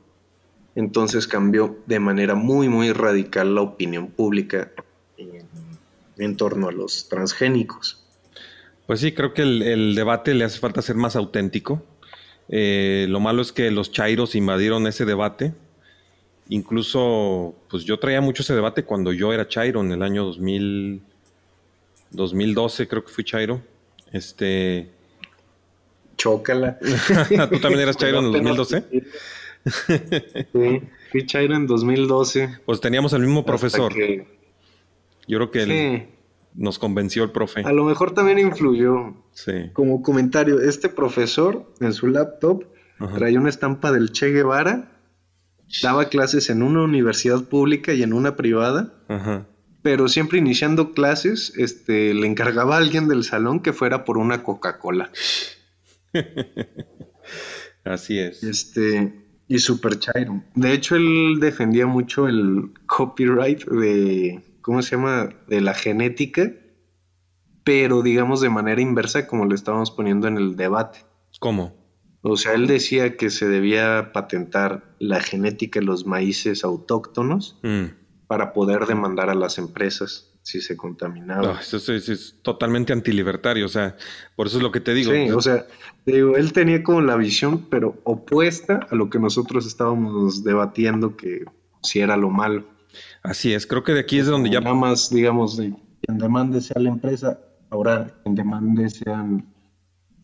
entonces cambió de manera muy, muy radical la opinión pública en, torno a los transgénicos. Pues sí, creo que el, el debate le hace falta ser más auténtico. Eh, lo malo es que los chairos invadieron ese debate. Incluso, pues yo traía mucho ese debate cuando yo era chairo en el año 2000, 2012, creo que fui chairo. Este, Chócala. ¿Tú también eras chairo en el 2012? Sí, fui chairo en 2012. Pues teníamos el mismo profesor. que- Yo creo que él nos convenció el profe. a lo mejor también influyó. Sí. Como comentario, este profesor en su laptop Ajá. traía una estampa del Che Guevara, daba clases en una universidad pública y en una privada, Ajá. Pero siempre iniciando clases, este, le encargaba a alguien del salón que fuera por una Coca-Cola. Así es. Este, y super chairo. De hecho, él defendía mucho el copyright de, ¿cómo se llama? De la genética, pero digamos de manera inversa, como lo estábamos poniendo en el debate. ¿Cómo? O sea, él decía que se debía patentar la genética de los maíces autóctonos Mm. Para poder demandar a las empresas si se contaminaban. No, eso, es- eso es totalmente antilibertario. O sea, por eso es lo que te digo. Sí, o sea, digo, él tenía como la visión, pero opuesta a lo que nosotros estábamos debatiendo que si era lo malo. Así es. Creo que de aquí es de donde ya Nada más, digamos, de quien demande sea la empresa, ahora quien demande sean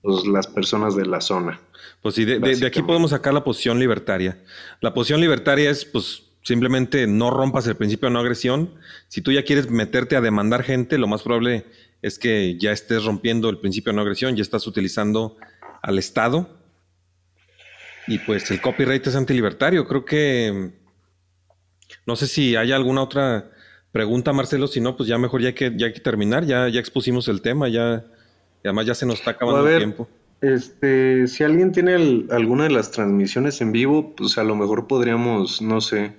pues, las personas de la zona. Pues sí, de, de- de aquí podemos sacar la posición libertaria. La posición libertaria es, pues, simplemente no rompas el principio de no agresión. Si tú ya quieres meterte a demandar gente, lo más probable es que ya estés rompiendo el principio de no agresión, ya estás utilizando al Estado. Y pues el copyright es antilibertario. Creo que... No sé si hay alguna otra pregunta, Marcelo. Si no, pues ya mejor ya hay que, ya hay que terminar. Ya, ya expusimos el tema, ya... y además ya se nos está acabando ver, el tiempo. Este, si alguien tiene el- alguna de las transmisiones en vivo, pues a lo mejor podríamos, no sé,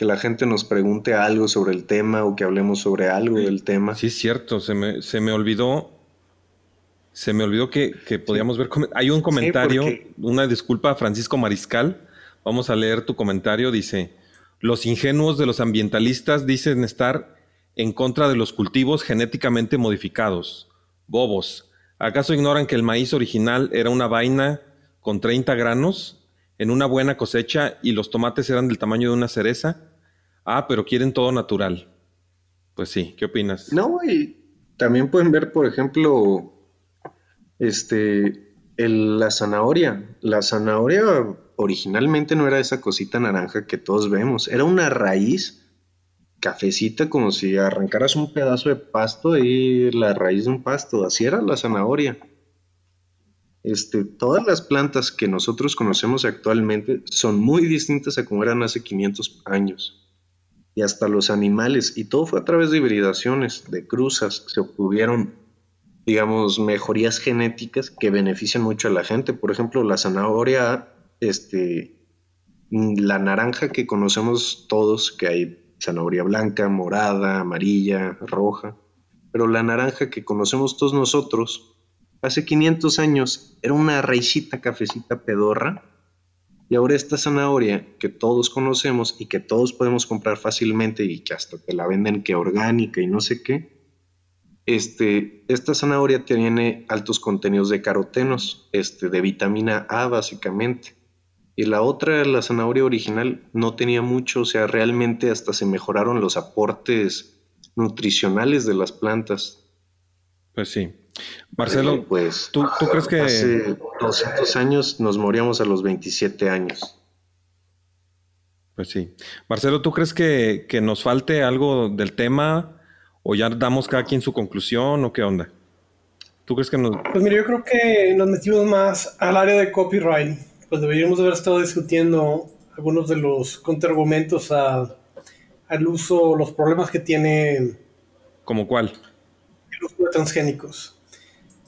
que la gente nos pregunte algo sobre el tema o que hablemos sobre algo del tema. Sí, es cierto, se me, se me olvidó. Se me olvidó que, que podíamos ver. Hay un comentario, porque- una disculpa, Francisco Mariscal. Vamos a leer tu comentario. Dice: Los ingenuos de los ambientalistas dicen estar en contra de los cultivos genéticamente modificados. Bobos. ¿Acaso ignoran que el maíz original era una vaina con 30 granos? en una buena cosecha y los tomates eran del tamaño de una cereza. Ah, pero quieren todo natural. Pues sí, ¿qué opinas? No, y también pueden ver, por ejemplo, este, la zanahoria. La zanahoria originalmente no era esa cosita naranja que todos vemos, era una raíz cafecita como si arrancaras un pedazo de pasto y la raíz de un pasto, así era la zanahoria. Este, todas las plantas que nosotros conocemos actualmente son muy distintas a como eran hace 500 años. Y hasta los animales, y todo fue a través de hibridaciones, de cruzas, se obtuvieron, digamos, mejorías genéticas que benefician mucho a la gente. Por ejemplo, la zanahoria, este, la naranja que conocemos todos, que hay zanahoria blanca, morada, amarilla, roja, pero la naranja que conocemos todos nosotros, hace 500 años era una raicita cafecita pedorra y ahora esta zanahoria que todos conocemos y que todos podemos comprar fácilmente y que hasta te la venden que orgánica y no sé qué, este, esta zanahoria tiene altos contenidos de carotenos, este, de vitamina A básicamente. Y la otra, la zanahoria original, no tenía mucho, o sea, realmente hasta se mejoraron los aportes nutricionales de las plantas. Pues sí. Marcelo, pues, ¿tú, crees que... Hace 200 años nos moríamos a los 27 años. Pues sí. Marcelo, ¿tú crees que, nos falte algo del tema o ya damos cada quien su conclusión o qué onda? ¿Tú crees que nos...? Pues mira, yo creo que nos metimos más al área de copyright. Pues deberíamos haber estado discutiendo algunos de los contraargumentos al uso, los problemas que tiene... ¿Como cuál? El uso de transgénicos.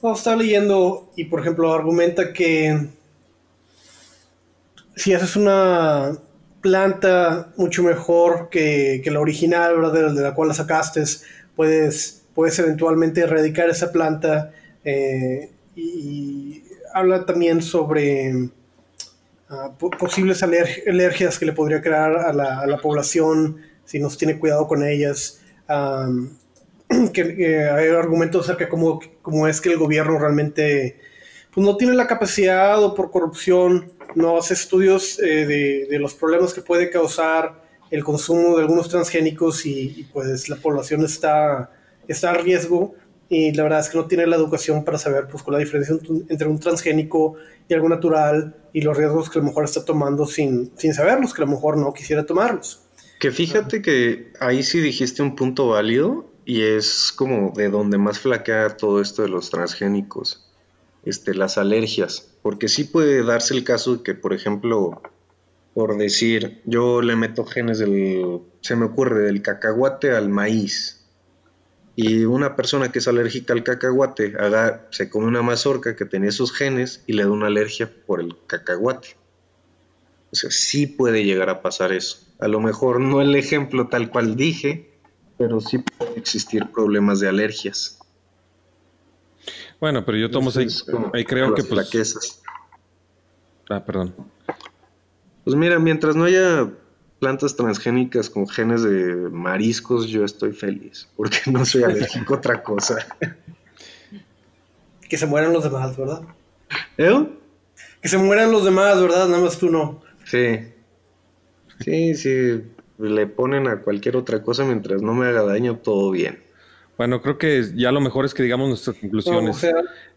Vamos está leyendo y, por ejemplo, argumenta que si haces una planta mucho mejor que, la original, ¿verdad? De, la cual la sacaste, puedes, puedes eventualmente erradicar esa planta. Eh, y, habla también sobre ah, posibles alergias que le podría crear a la, población si no se tiene cuidado con ellas que, hay argumentos acerca de cómo, es que el gobierno realmente pues, no tiene la capacidad o por corrupción no hace estudios eh, de, los problemas que puede causar el consumo de algunos transgénicos y, pues la población está, está a riesgo y la verdad es que no tiene la educación para saber pues cuál es la diferencia entre un transgénico y algo natural y los riesgos que a lo mejor está tomando sin, sin saberlos, que a lo mejor no quisiera tomarlos. Que fíjate que ahí sí dijiste un punto válido y es como de donde más flaquea todo esto de los transgénicos, este, las alergias, porque sí puede darse el caso de que, por ejemplo, por decir, yo le meto genes del, se me ocurre, del cacahuate al maíz, y una persona que es alérgica al cacahuate haga, se come una mazorca que tenía esos genes y le da una alergia por el cacahuate. O sea, sí puede llegar a pasar eso. A lo mejor no el ejemplo tal cual dije, pero sí pueden existir problemas de alergias. Bueno, pero yo tomo ahí, ahí, creo que pues... Ah, perdón. Pues mira, mientras no haya plantas transgénicas con genes de mariscos, yo estoy feliz, porque no soy alérgico a otra cosa. Que se mueran los demás, ¿verdad? ¿Eh? Que se mueran los demás, ¿verdad? Nada más tú no. Sí. Sí, sí le ponen a cualquier otra cosa mientras no me haga daño, todo bien. Bueno, creo que ya lo mejor es que digamos nuestras conclusiones.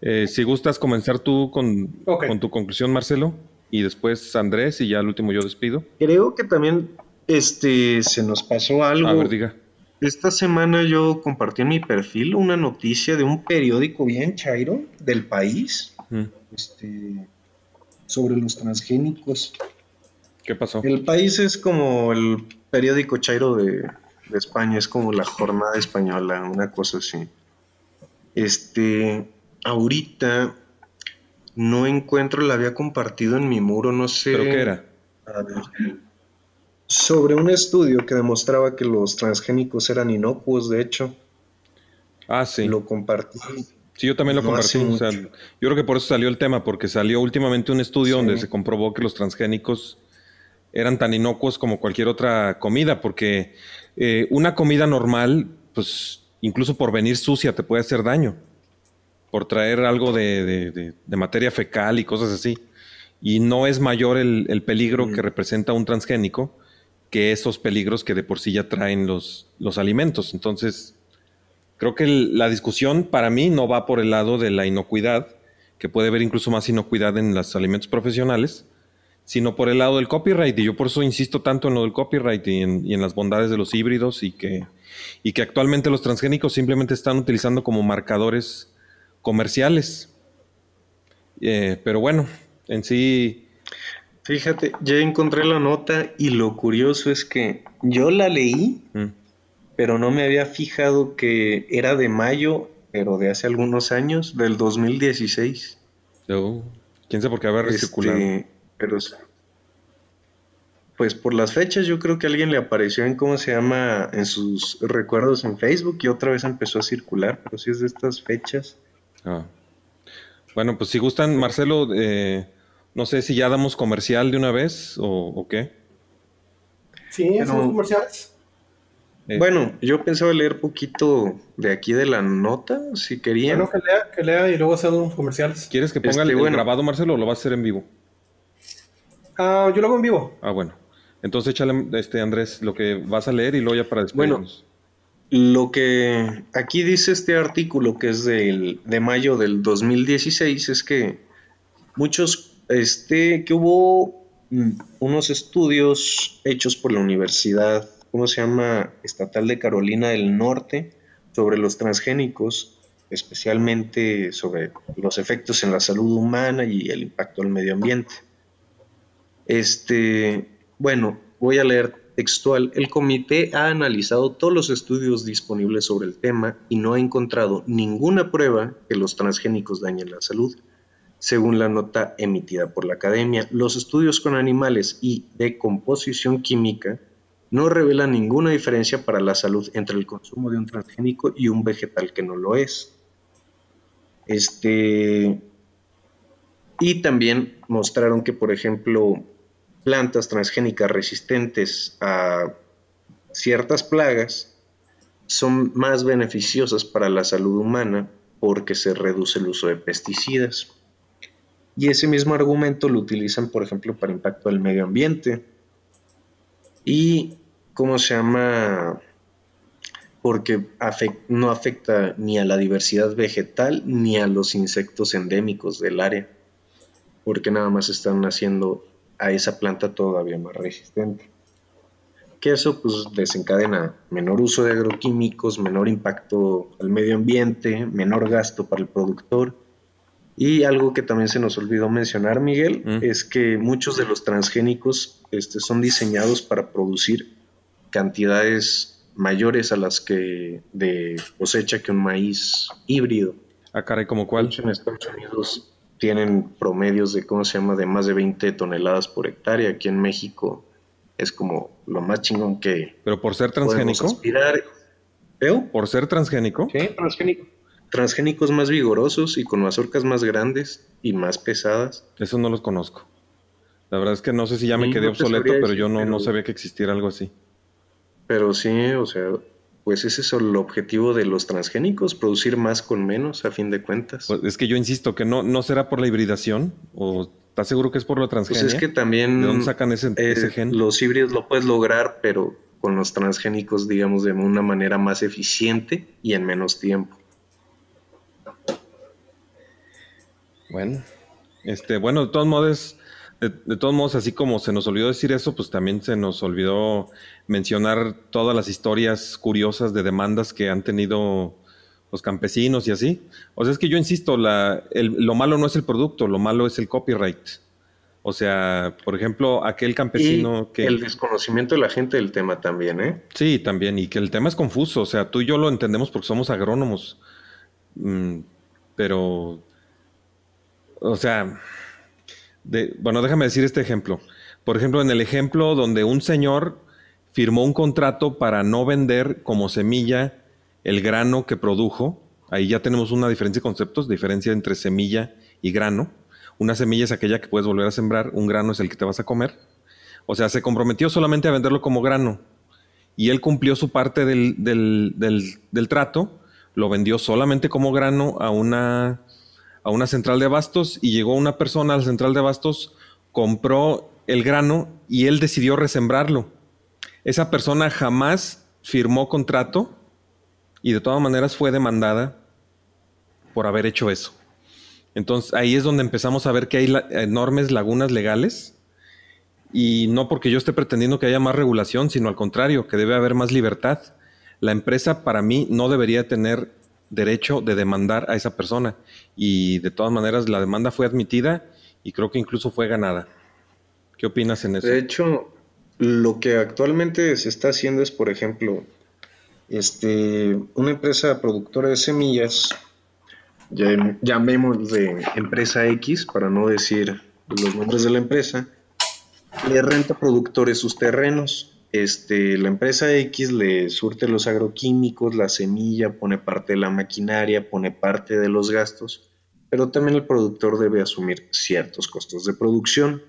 Eh, si gustas comenzar tú con, con, tu conclusión, Marcelo, y después Andrés, y ya al último yo despido. Creo que también este, se nos pasó algo. A ver, diga. Esta semana yo compartí en mi perfil una noticia de un periódico bien chairo del país mm. este, sobre los transgénicos. ¿Qué pasó? El país es como el periódico Chairo de, España, es como la jornada española, una cosa así. Este, ahorita no encuentro, la había compartido en mi muro, no sé. ¿Pero qué era? sobre un estudio que demostraba que los transgénicos eran inocuos, de hecho. Ah, sí. Lo compartí. Sí, yo también lo compartí. yo creo que por eso salió el tema, porque salió últimamente un estudio donde se comprobó que los transgénicos eran tan inocuos como cualquier otra comida, porque eh, una comida normal, pues incluso por venir sucia te puede hacer daño, por traer algo de, materia fecal y cosas así. Y no es mayor el, el peligro Mm. que representa un transgénico que esos peligros que de por sí ya traen los, los alimentos. Entonces, creo que el- la discusión para mí no va por el lado de la inocuidad, que puede haber incluso más inocuidad en los alimentos profesionales, sino por el lado del copyright. Y yo por eso insisto tanto en lo del copyright y en, y en las bondades de los híbridos y que, y que actualmente los transgénicos simplemente están utilizando como marcadores comerciales. Eh, pero bueno, en sí, Fíjate, ya encontré la nota y lo curioso es que yo la leí, mm, pero no me había fijado que era de mayo, pero de hace algunos años, del 2016. yo- quién sabe por qué haber recirculado. Este, pero pues por las fechas yo creo que alguien le apareció en cómo se llama en sus recuerdos en Facebook y otra vez empezó a circular, pero si es de estas fechas. Ah. Bueno, pues si gustan, Marcelo, eh, no sé si ya damos comercial de una vez o, o qué. Sí, Pero- hacemos comerciales. Eh, Bueno, yo pensaba leer poquito de aquí de la nota, si querían. Bueno, que lea, que lea y luego hacemos comerciales. ¿Quieres que ponga este, el, el bueno. grabado, Marcelo, o lo vas a hacer en vivo? Ah, yo lo hago en vivo. Ah, bueno. Entonces échale, este, Andrés, lo que vas a leer y luego ya para despedirnos. Lo que aquí dice este artículo, que es del, de mayo del 2016, es que muchos, este, que hubo mm, unos estudios hechos por la Universidad, ¿cómo se llama? Estatal de Carolina del Norte, sobre los transgénicos, especialmente sobre los efectos en la salud humana y el impacto al medio ambiente. Este, bueno, voy a leer textual. El comité ha analizado todos los estudios disponibles sobre el tema y no ha encontrado ninguna prueba que los transgénicos dañen la salud. Según la nota emitida por la academia, los estudios con animales y de composición química no revelan ninguna diferencia para la salud entre el consumo de un transgénico y un vegetal que no lo es. Este, y también mostraron que, por ejemplo, plantas transgénicas resistentes a ciertas plagas son más beneficiosas para la salud humana porque se reduce el uso de pesticidas. Y ese mismo argumento lo utilizan, por ejemplo, para impacto al medio ambiente. Y, ¿cómo se llama? Porque no afecta ni a la diversidad vegetal ni a los insectos endémicos del área. Porque nada más están haciendo a esa planta todavía más resistente. Que eso pues desencadena menor uso de agroquímicos, menor impacto al medio ambiente, menor gasto para el productor. Y algo que también se nos olvidó mencionar, Miguel, Mm. es que muchos de los transgénicos este, son diseñados para producir cantidades mayores a las que de cosecha que un maíz híbrido. Ah, caray, ¿como cuál? en Estados Unidos tienen promedios de, ¿cómo se llama?, de más de 20 toneladas por hectárea. Aquí en México es como lo más chingón que ¿Pero por ser transgénico? aspirar. ¿Veo? ¿Por ser transgénico? Sí, transgénico. Transgénicos más vigorosos y con mazorcas más grandes y más pesadas. Eso no los conozco. La verdad es que no sé si ya me Sí, quedé no obsoleto, pero decir, yo no, no sabía que existiera algo así. Pero sí, o sea, pues ese es el objetivo de los transgénicos, producir más con menos, a fin de cuentas. Pues es que yo insisto que no, no será por la hibridación, o ¿estás seguro que es por la Pues transgenia? es que también ¿De dónde sacan ese, eh, ese gen? los híbridos lo puedes lograr, pero con los transgénicos, digamos, de una manera más eficiente y en menos tiempo. Bueno, este, bueno, de todos modos, de, de todos modos, así como se nos olvidó decir eso, pues también se nos olvidó mencionar todas las historias curiosas de demandas que han tenido los campesinos y así. O sea, es que yo insisto, la, el- lo malo no es el producto, lo malo es el copyright. O sea, por ejemplo, aquel campesino y que... el desconocimiento de la gente del tema también, ¿eh? Sí, también, y que el tema es confuso, o sea, tú y yo lo entendemos porque somos agrónomos, Mm, pero, o sea, bueno, déjame decir este ejemplo. Por ejemplo, en el ejemplo donde un señor firmó un contrato para no vender como semilla el grano que produjo, ahí ya tenemos una diferencia de conceptos, diferencia entre semilla y grano. Una semilla es aquella que puedes volver a sembrar, un grano es el que te vas a comer. O sea, se comprometió solamente a venderlo como grano y él cumplió su parte del- del- del trato, lo vendió solamente como grano a una, a una central de abastos y llegó una persona a la central de abastos, compró el grano y él decidió resembrarlo. Esa persona jamás firmó contrato y de todas maneras fue demandada por haber hecho eso. Entonces ahí es donde empezamos a ver que hay enormes lagunas legales y no porque yo esté pretendiendo que haya más regulación, sino al contrario, que debe haber más libertad. La empresa para mí no debería tener derecho de demandar a esa persona y de todas maneras la demanda fue admitida y creo que incluso fue ganada. ¿Qué opinas en eso? De hecho, lo que actualmente se está haciendo es, por ejemplo, este, una empresa productora de semillas, llamemos de empresa X para no decir los nombres de la empresa, le renta productores sus terrenos. Este, la empresa X le surte los agroquímicos, la semilla, pone parte de la maquinaria, pone parte de los gastos, pero también el productor debe asumir ciertos costos de producción.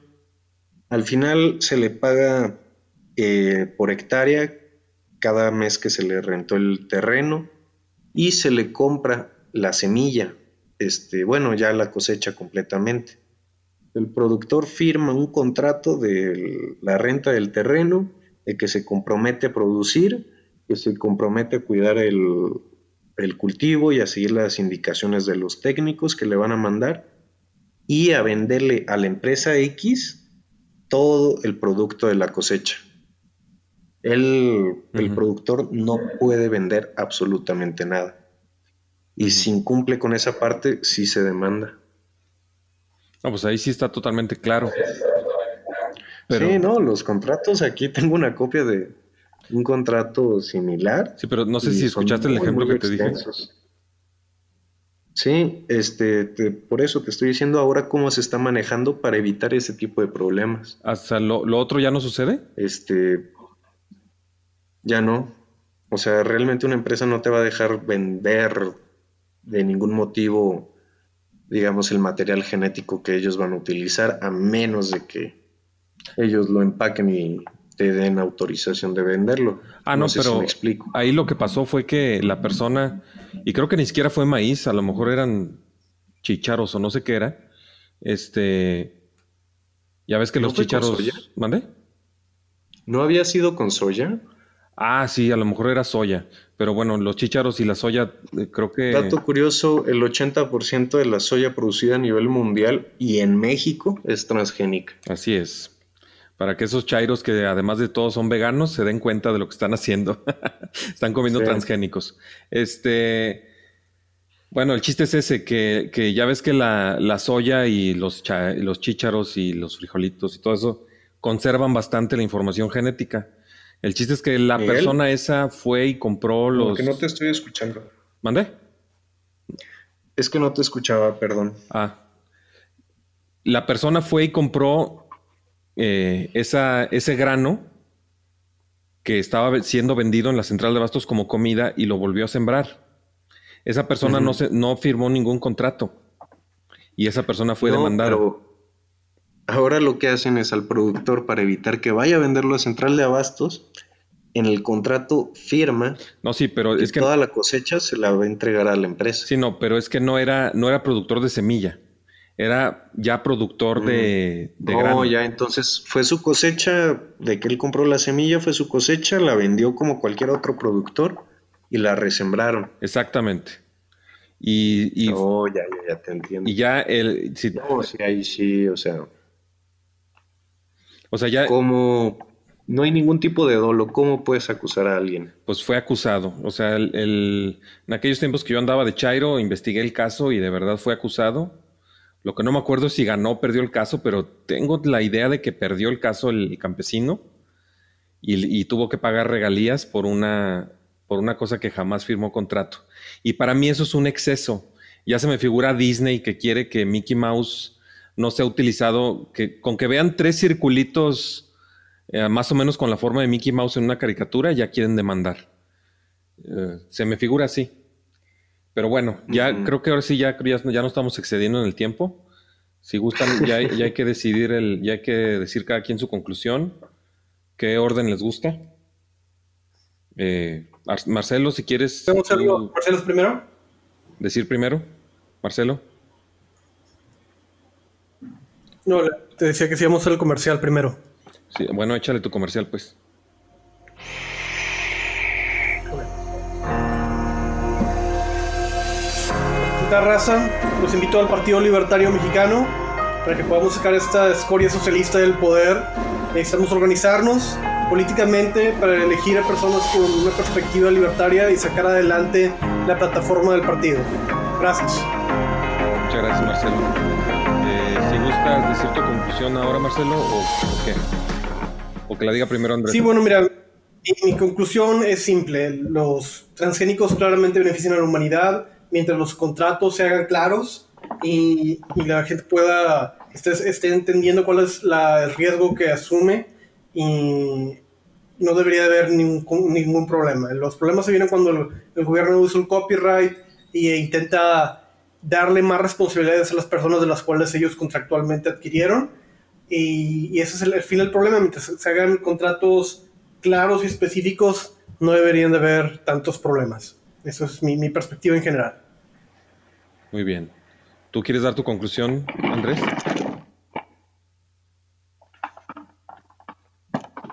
Al final se le paga eh, por hectárea cada mes que se le rentó el terreno y se le compra la semilla, este, bueno, ya la cosecha completamente. El productor firma un contrato de la renta del terreno, de que se compromete a producir, que se compromete a cuidar el, el cultivo y a seguir las indicaciones de los técnicos que le van a mandar y a venderle a la empresa X todo el producto de la cosecha. El, el productor no puede vender absolutamente nada. Y si incumple con esa parte, sí se demanda. No, pues ahí sí está totalmente claro. Sí, no, los contratos, aquí tengo una copia de un contrato similar. Sí, pero no sé si escuchaste el ejemplo que te dije. Sí, este, por eso te estoy diciendo ahora cómo se está manejando para evitar ese tipo de problemas. ¿Hasta lo, lo otro ya no sucede? Este, ya no. O sea, realmente una empresa no te va a dejar vender de ningún motivo, digamos, el material genético que ellos van a utilizar, a menos de que ellos lo empaquen y te den autorización de venderlo. Ah, no, pero explico. ahí lo que pasó fue que la persona, y creo que ni siquiera fue maíz, a lo mejor eran chicharos o no sé qué era. Este, ya ves que los chicharos, ¿mande? ¿No había sido con soya? Ah, sí, a lo mejor era soya, pero bueno, los chícharos y la soya, eh, creo que... Dato curioso, el 80% de la soya producida a nivel mundial y en México es transgénica. Así es. Para que esos chairos que además de todo son veganos se den cuenta de lo que están haciendo. están comiendo transgénicos. Este... Bueno, el chiste es ese, que, que ya ves que la, la soya y los, los chícharos y los frijolitos y todo eso conservan bastante la información genética. El chiste es que la persona esa fue y compró los. que no te estoy escuchando. ¿Mandé? Es que no te escuchaba, perdón. Ah. La persona fue y compró eh, esa, ese grano que estaba siendo vendido en la central de bastos como comida y lo volvió a sembrar. Esa persona no, se, no firmó ningún contrato y esa persona fue demandada. Ahora lo que hacen es al productor para evitar que vaya a venderlo a central de abastos, en el contrato firma. No, sí, pero es que toda la cosecha se la va a entregar a la empresa. Sí, no, pero es que no era, no era productor de semilla, era ya productor de, de no, ya entonces fue su cosecha de que él compró la semilla, fue su cosecha, la vendió como cualquier otro productor y la resembraron. Exactamente. Y, y no, ya, ya, ya te entiendo. Y ya el. no, sí, ahí sí, o sea. O sea, ya. Como no hay ningún tipo de dolo, ¿cómo puedes acusar a alguien? Pues fue acusado. O sea, el, en aquellos tiempos que yo andaba de Chairo, investigué el caso y de verdad fue acusado. Lo que no me acuerdo es si ganó o perdió el caso, pero tengo la idea de que perdió el caso el campesino y, tuvo que pagar regalías por una, por una cosa que jamás firmó contrato. Y para mí eso es un exceso. Ya se me figura Disney que quiere que Mickey Mouse no se ha utilizado, que con que vean tres circulitos eh, más o menos con la forma de Mickey Mouse en una caricatura, ya quieren demandar. Eh, se me figura así. Pero bueno, ya creo que ahora sí ya, ya, ya no estamos excediendo en el tiempo. Si gustan, ya, hay que decidir el, ya hay que decir cada quien su conclusión. ¿Qué orden les gusta? Eh, Marcelo, si quieres. Marcelo primero? Decir primero, Marcelo. No, te decía que si íbamos al comercial primero. Sí, bueno, échale tu comercial, pues. Esta raza, los invito al Partido Libertario Mexicano para que podamos sacar esta escoria socialista del poder. Necesitamos organizarnos políticamente para elegir a personas con una perspectiva libertaria y sacar adelante la plataforma del partido. Gracias. Muchas gracias, Marcelo. Eh, si gustas decir tu conclusión ahora, Marcelo, o, o qué? O que la diga primero Andrés. Sí, bueno, mira, mi, mi conclusión es simple. Los transgénicos claramente benefician a la humanidad mientras los contratos se hagan claros y, y la gente pueda esté, esté entendiendo cuál es la, el riesgo que asume y no debería haber ningún, ningún problema. Los problemas se vienen cuando el, el gobierno usa un copyright e intenta darle más responsabilidades a las personas de las cuales ellos contractualmente adquirieron. Y, y ese es el, el, fin del problema. Mientras se hagan contratos claros y específicos, no deberían de haber tantos problemas. Eso es mi, mi perspectiva en general. Muy bien. ¿Tú quieres dar tu conclusión, Andrés?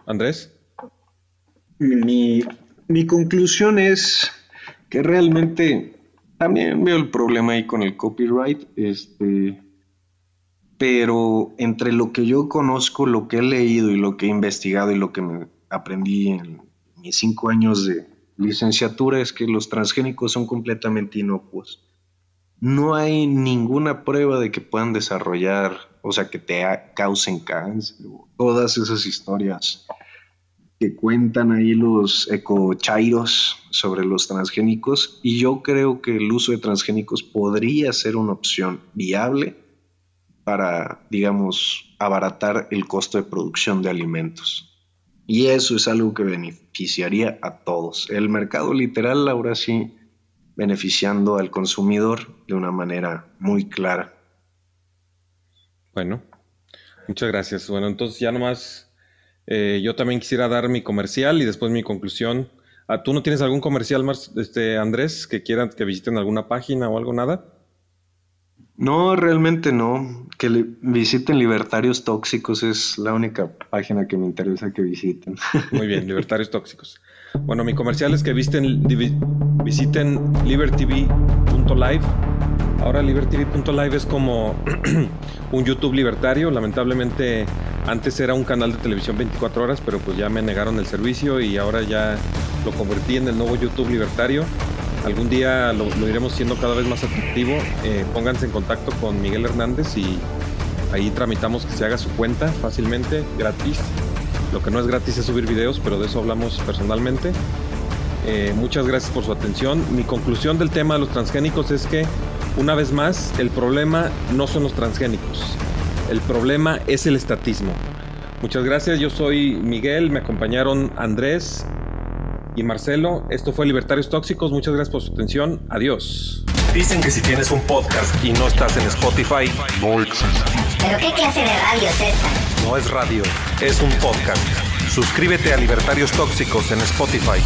Andrés. Mi, mi, conclusión es que realmente también veo el problema ahí con el copyright, este, pero entre lo que yo conozco, lo que he leído y lo que he investigado y lo que me aprendí en mis cinco años de licenciatura es que los transgénicos son completamente inocuos. No hay ninguna prueba de que puedan desarrollar, o sea, que te causen cáncer, todas esas historias que cuentan ahí los ecochairos sobre los transgénicos y yo creo que el uso de transgénicos podría ser una opción viable para, digamos, abaratar el costo de producción de alimentos. Y eso es algo que beneficiaría a todos. El mercado literal ahora sí beneficiando al consumidor de una manera muy clara. Bueno, muchas gracias. Bueno, entonces ya nomás eh, yo también quisiera dar mi comercial y después mi conclusión. Ah, ¿Tú no tienes algún comercial, más, este, Andrés, que quieran que visiten alguna página o algo, nada? No, realmente no. Que li visiten Libertarios Tóxicos es la única página que me interesa que visiten. Muy bien, Libertarios Tóxicos. Bueno, mi comercial es que visiten, visiten libertv.live. Ahora libertv.live es como un YouTube libertario. Lamentablemente antes era un canal de televisión 24 horas, pero pues ya me negaron el servicio y ahora ya lo convertí en el nuevo YouTube libertario. Algún día lo, lo iremos siendo cada vez más atractivo. Eh, pónganse en contacto con Miguel Hernández y ahí tramitamos que se haga su cuenta fácilmente, gratis. Lo que no es gratis es subir videos, pero de eso hablamos personalmente. Eh, muchas gracias por su atención. Mi conclusión del tema de los transgénicos es que, una vez más, el problema no son los transgénicos. El problema es el estatismo. Muchas gracias. Yo soy Miguel. Me acompañaron Andrés y Marcelo. Esto fue Libertarios Tóxicos. Muchas gracias por su atención. Adiós. Dicen que si tienes un podcast y no estás en Spotify, no existe. ¿Pero qué clase de radio es esta? No es radio, es un podcast. Suscríbete a Libertarios Tóxicos en Spotify.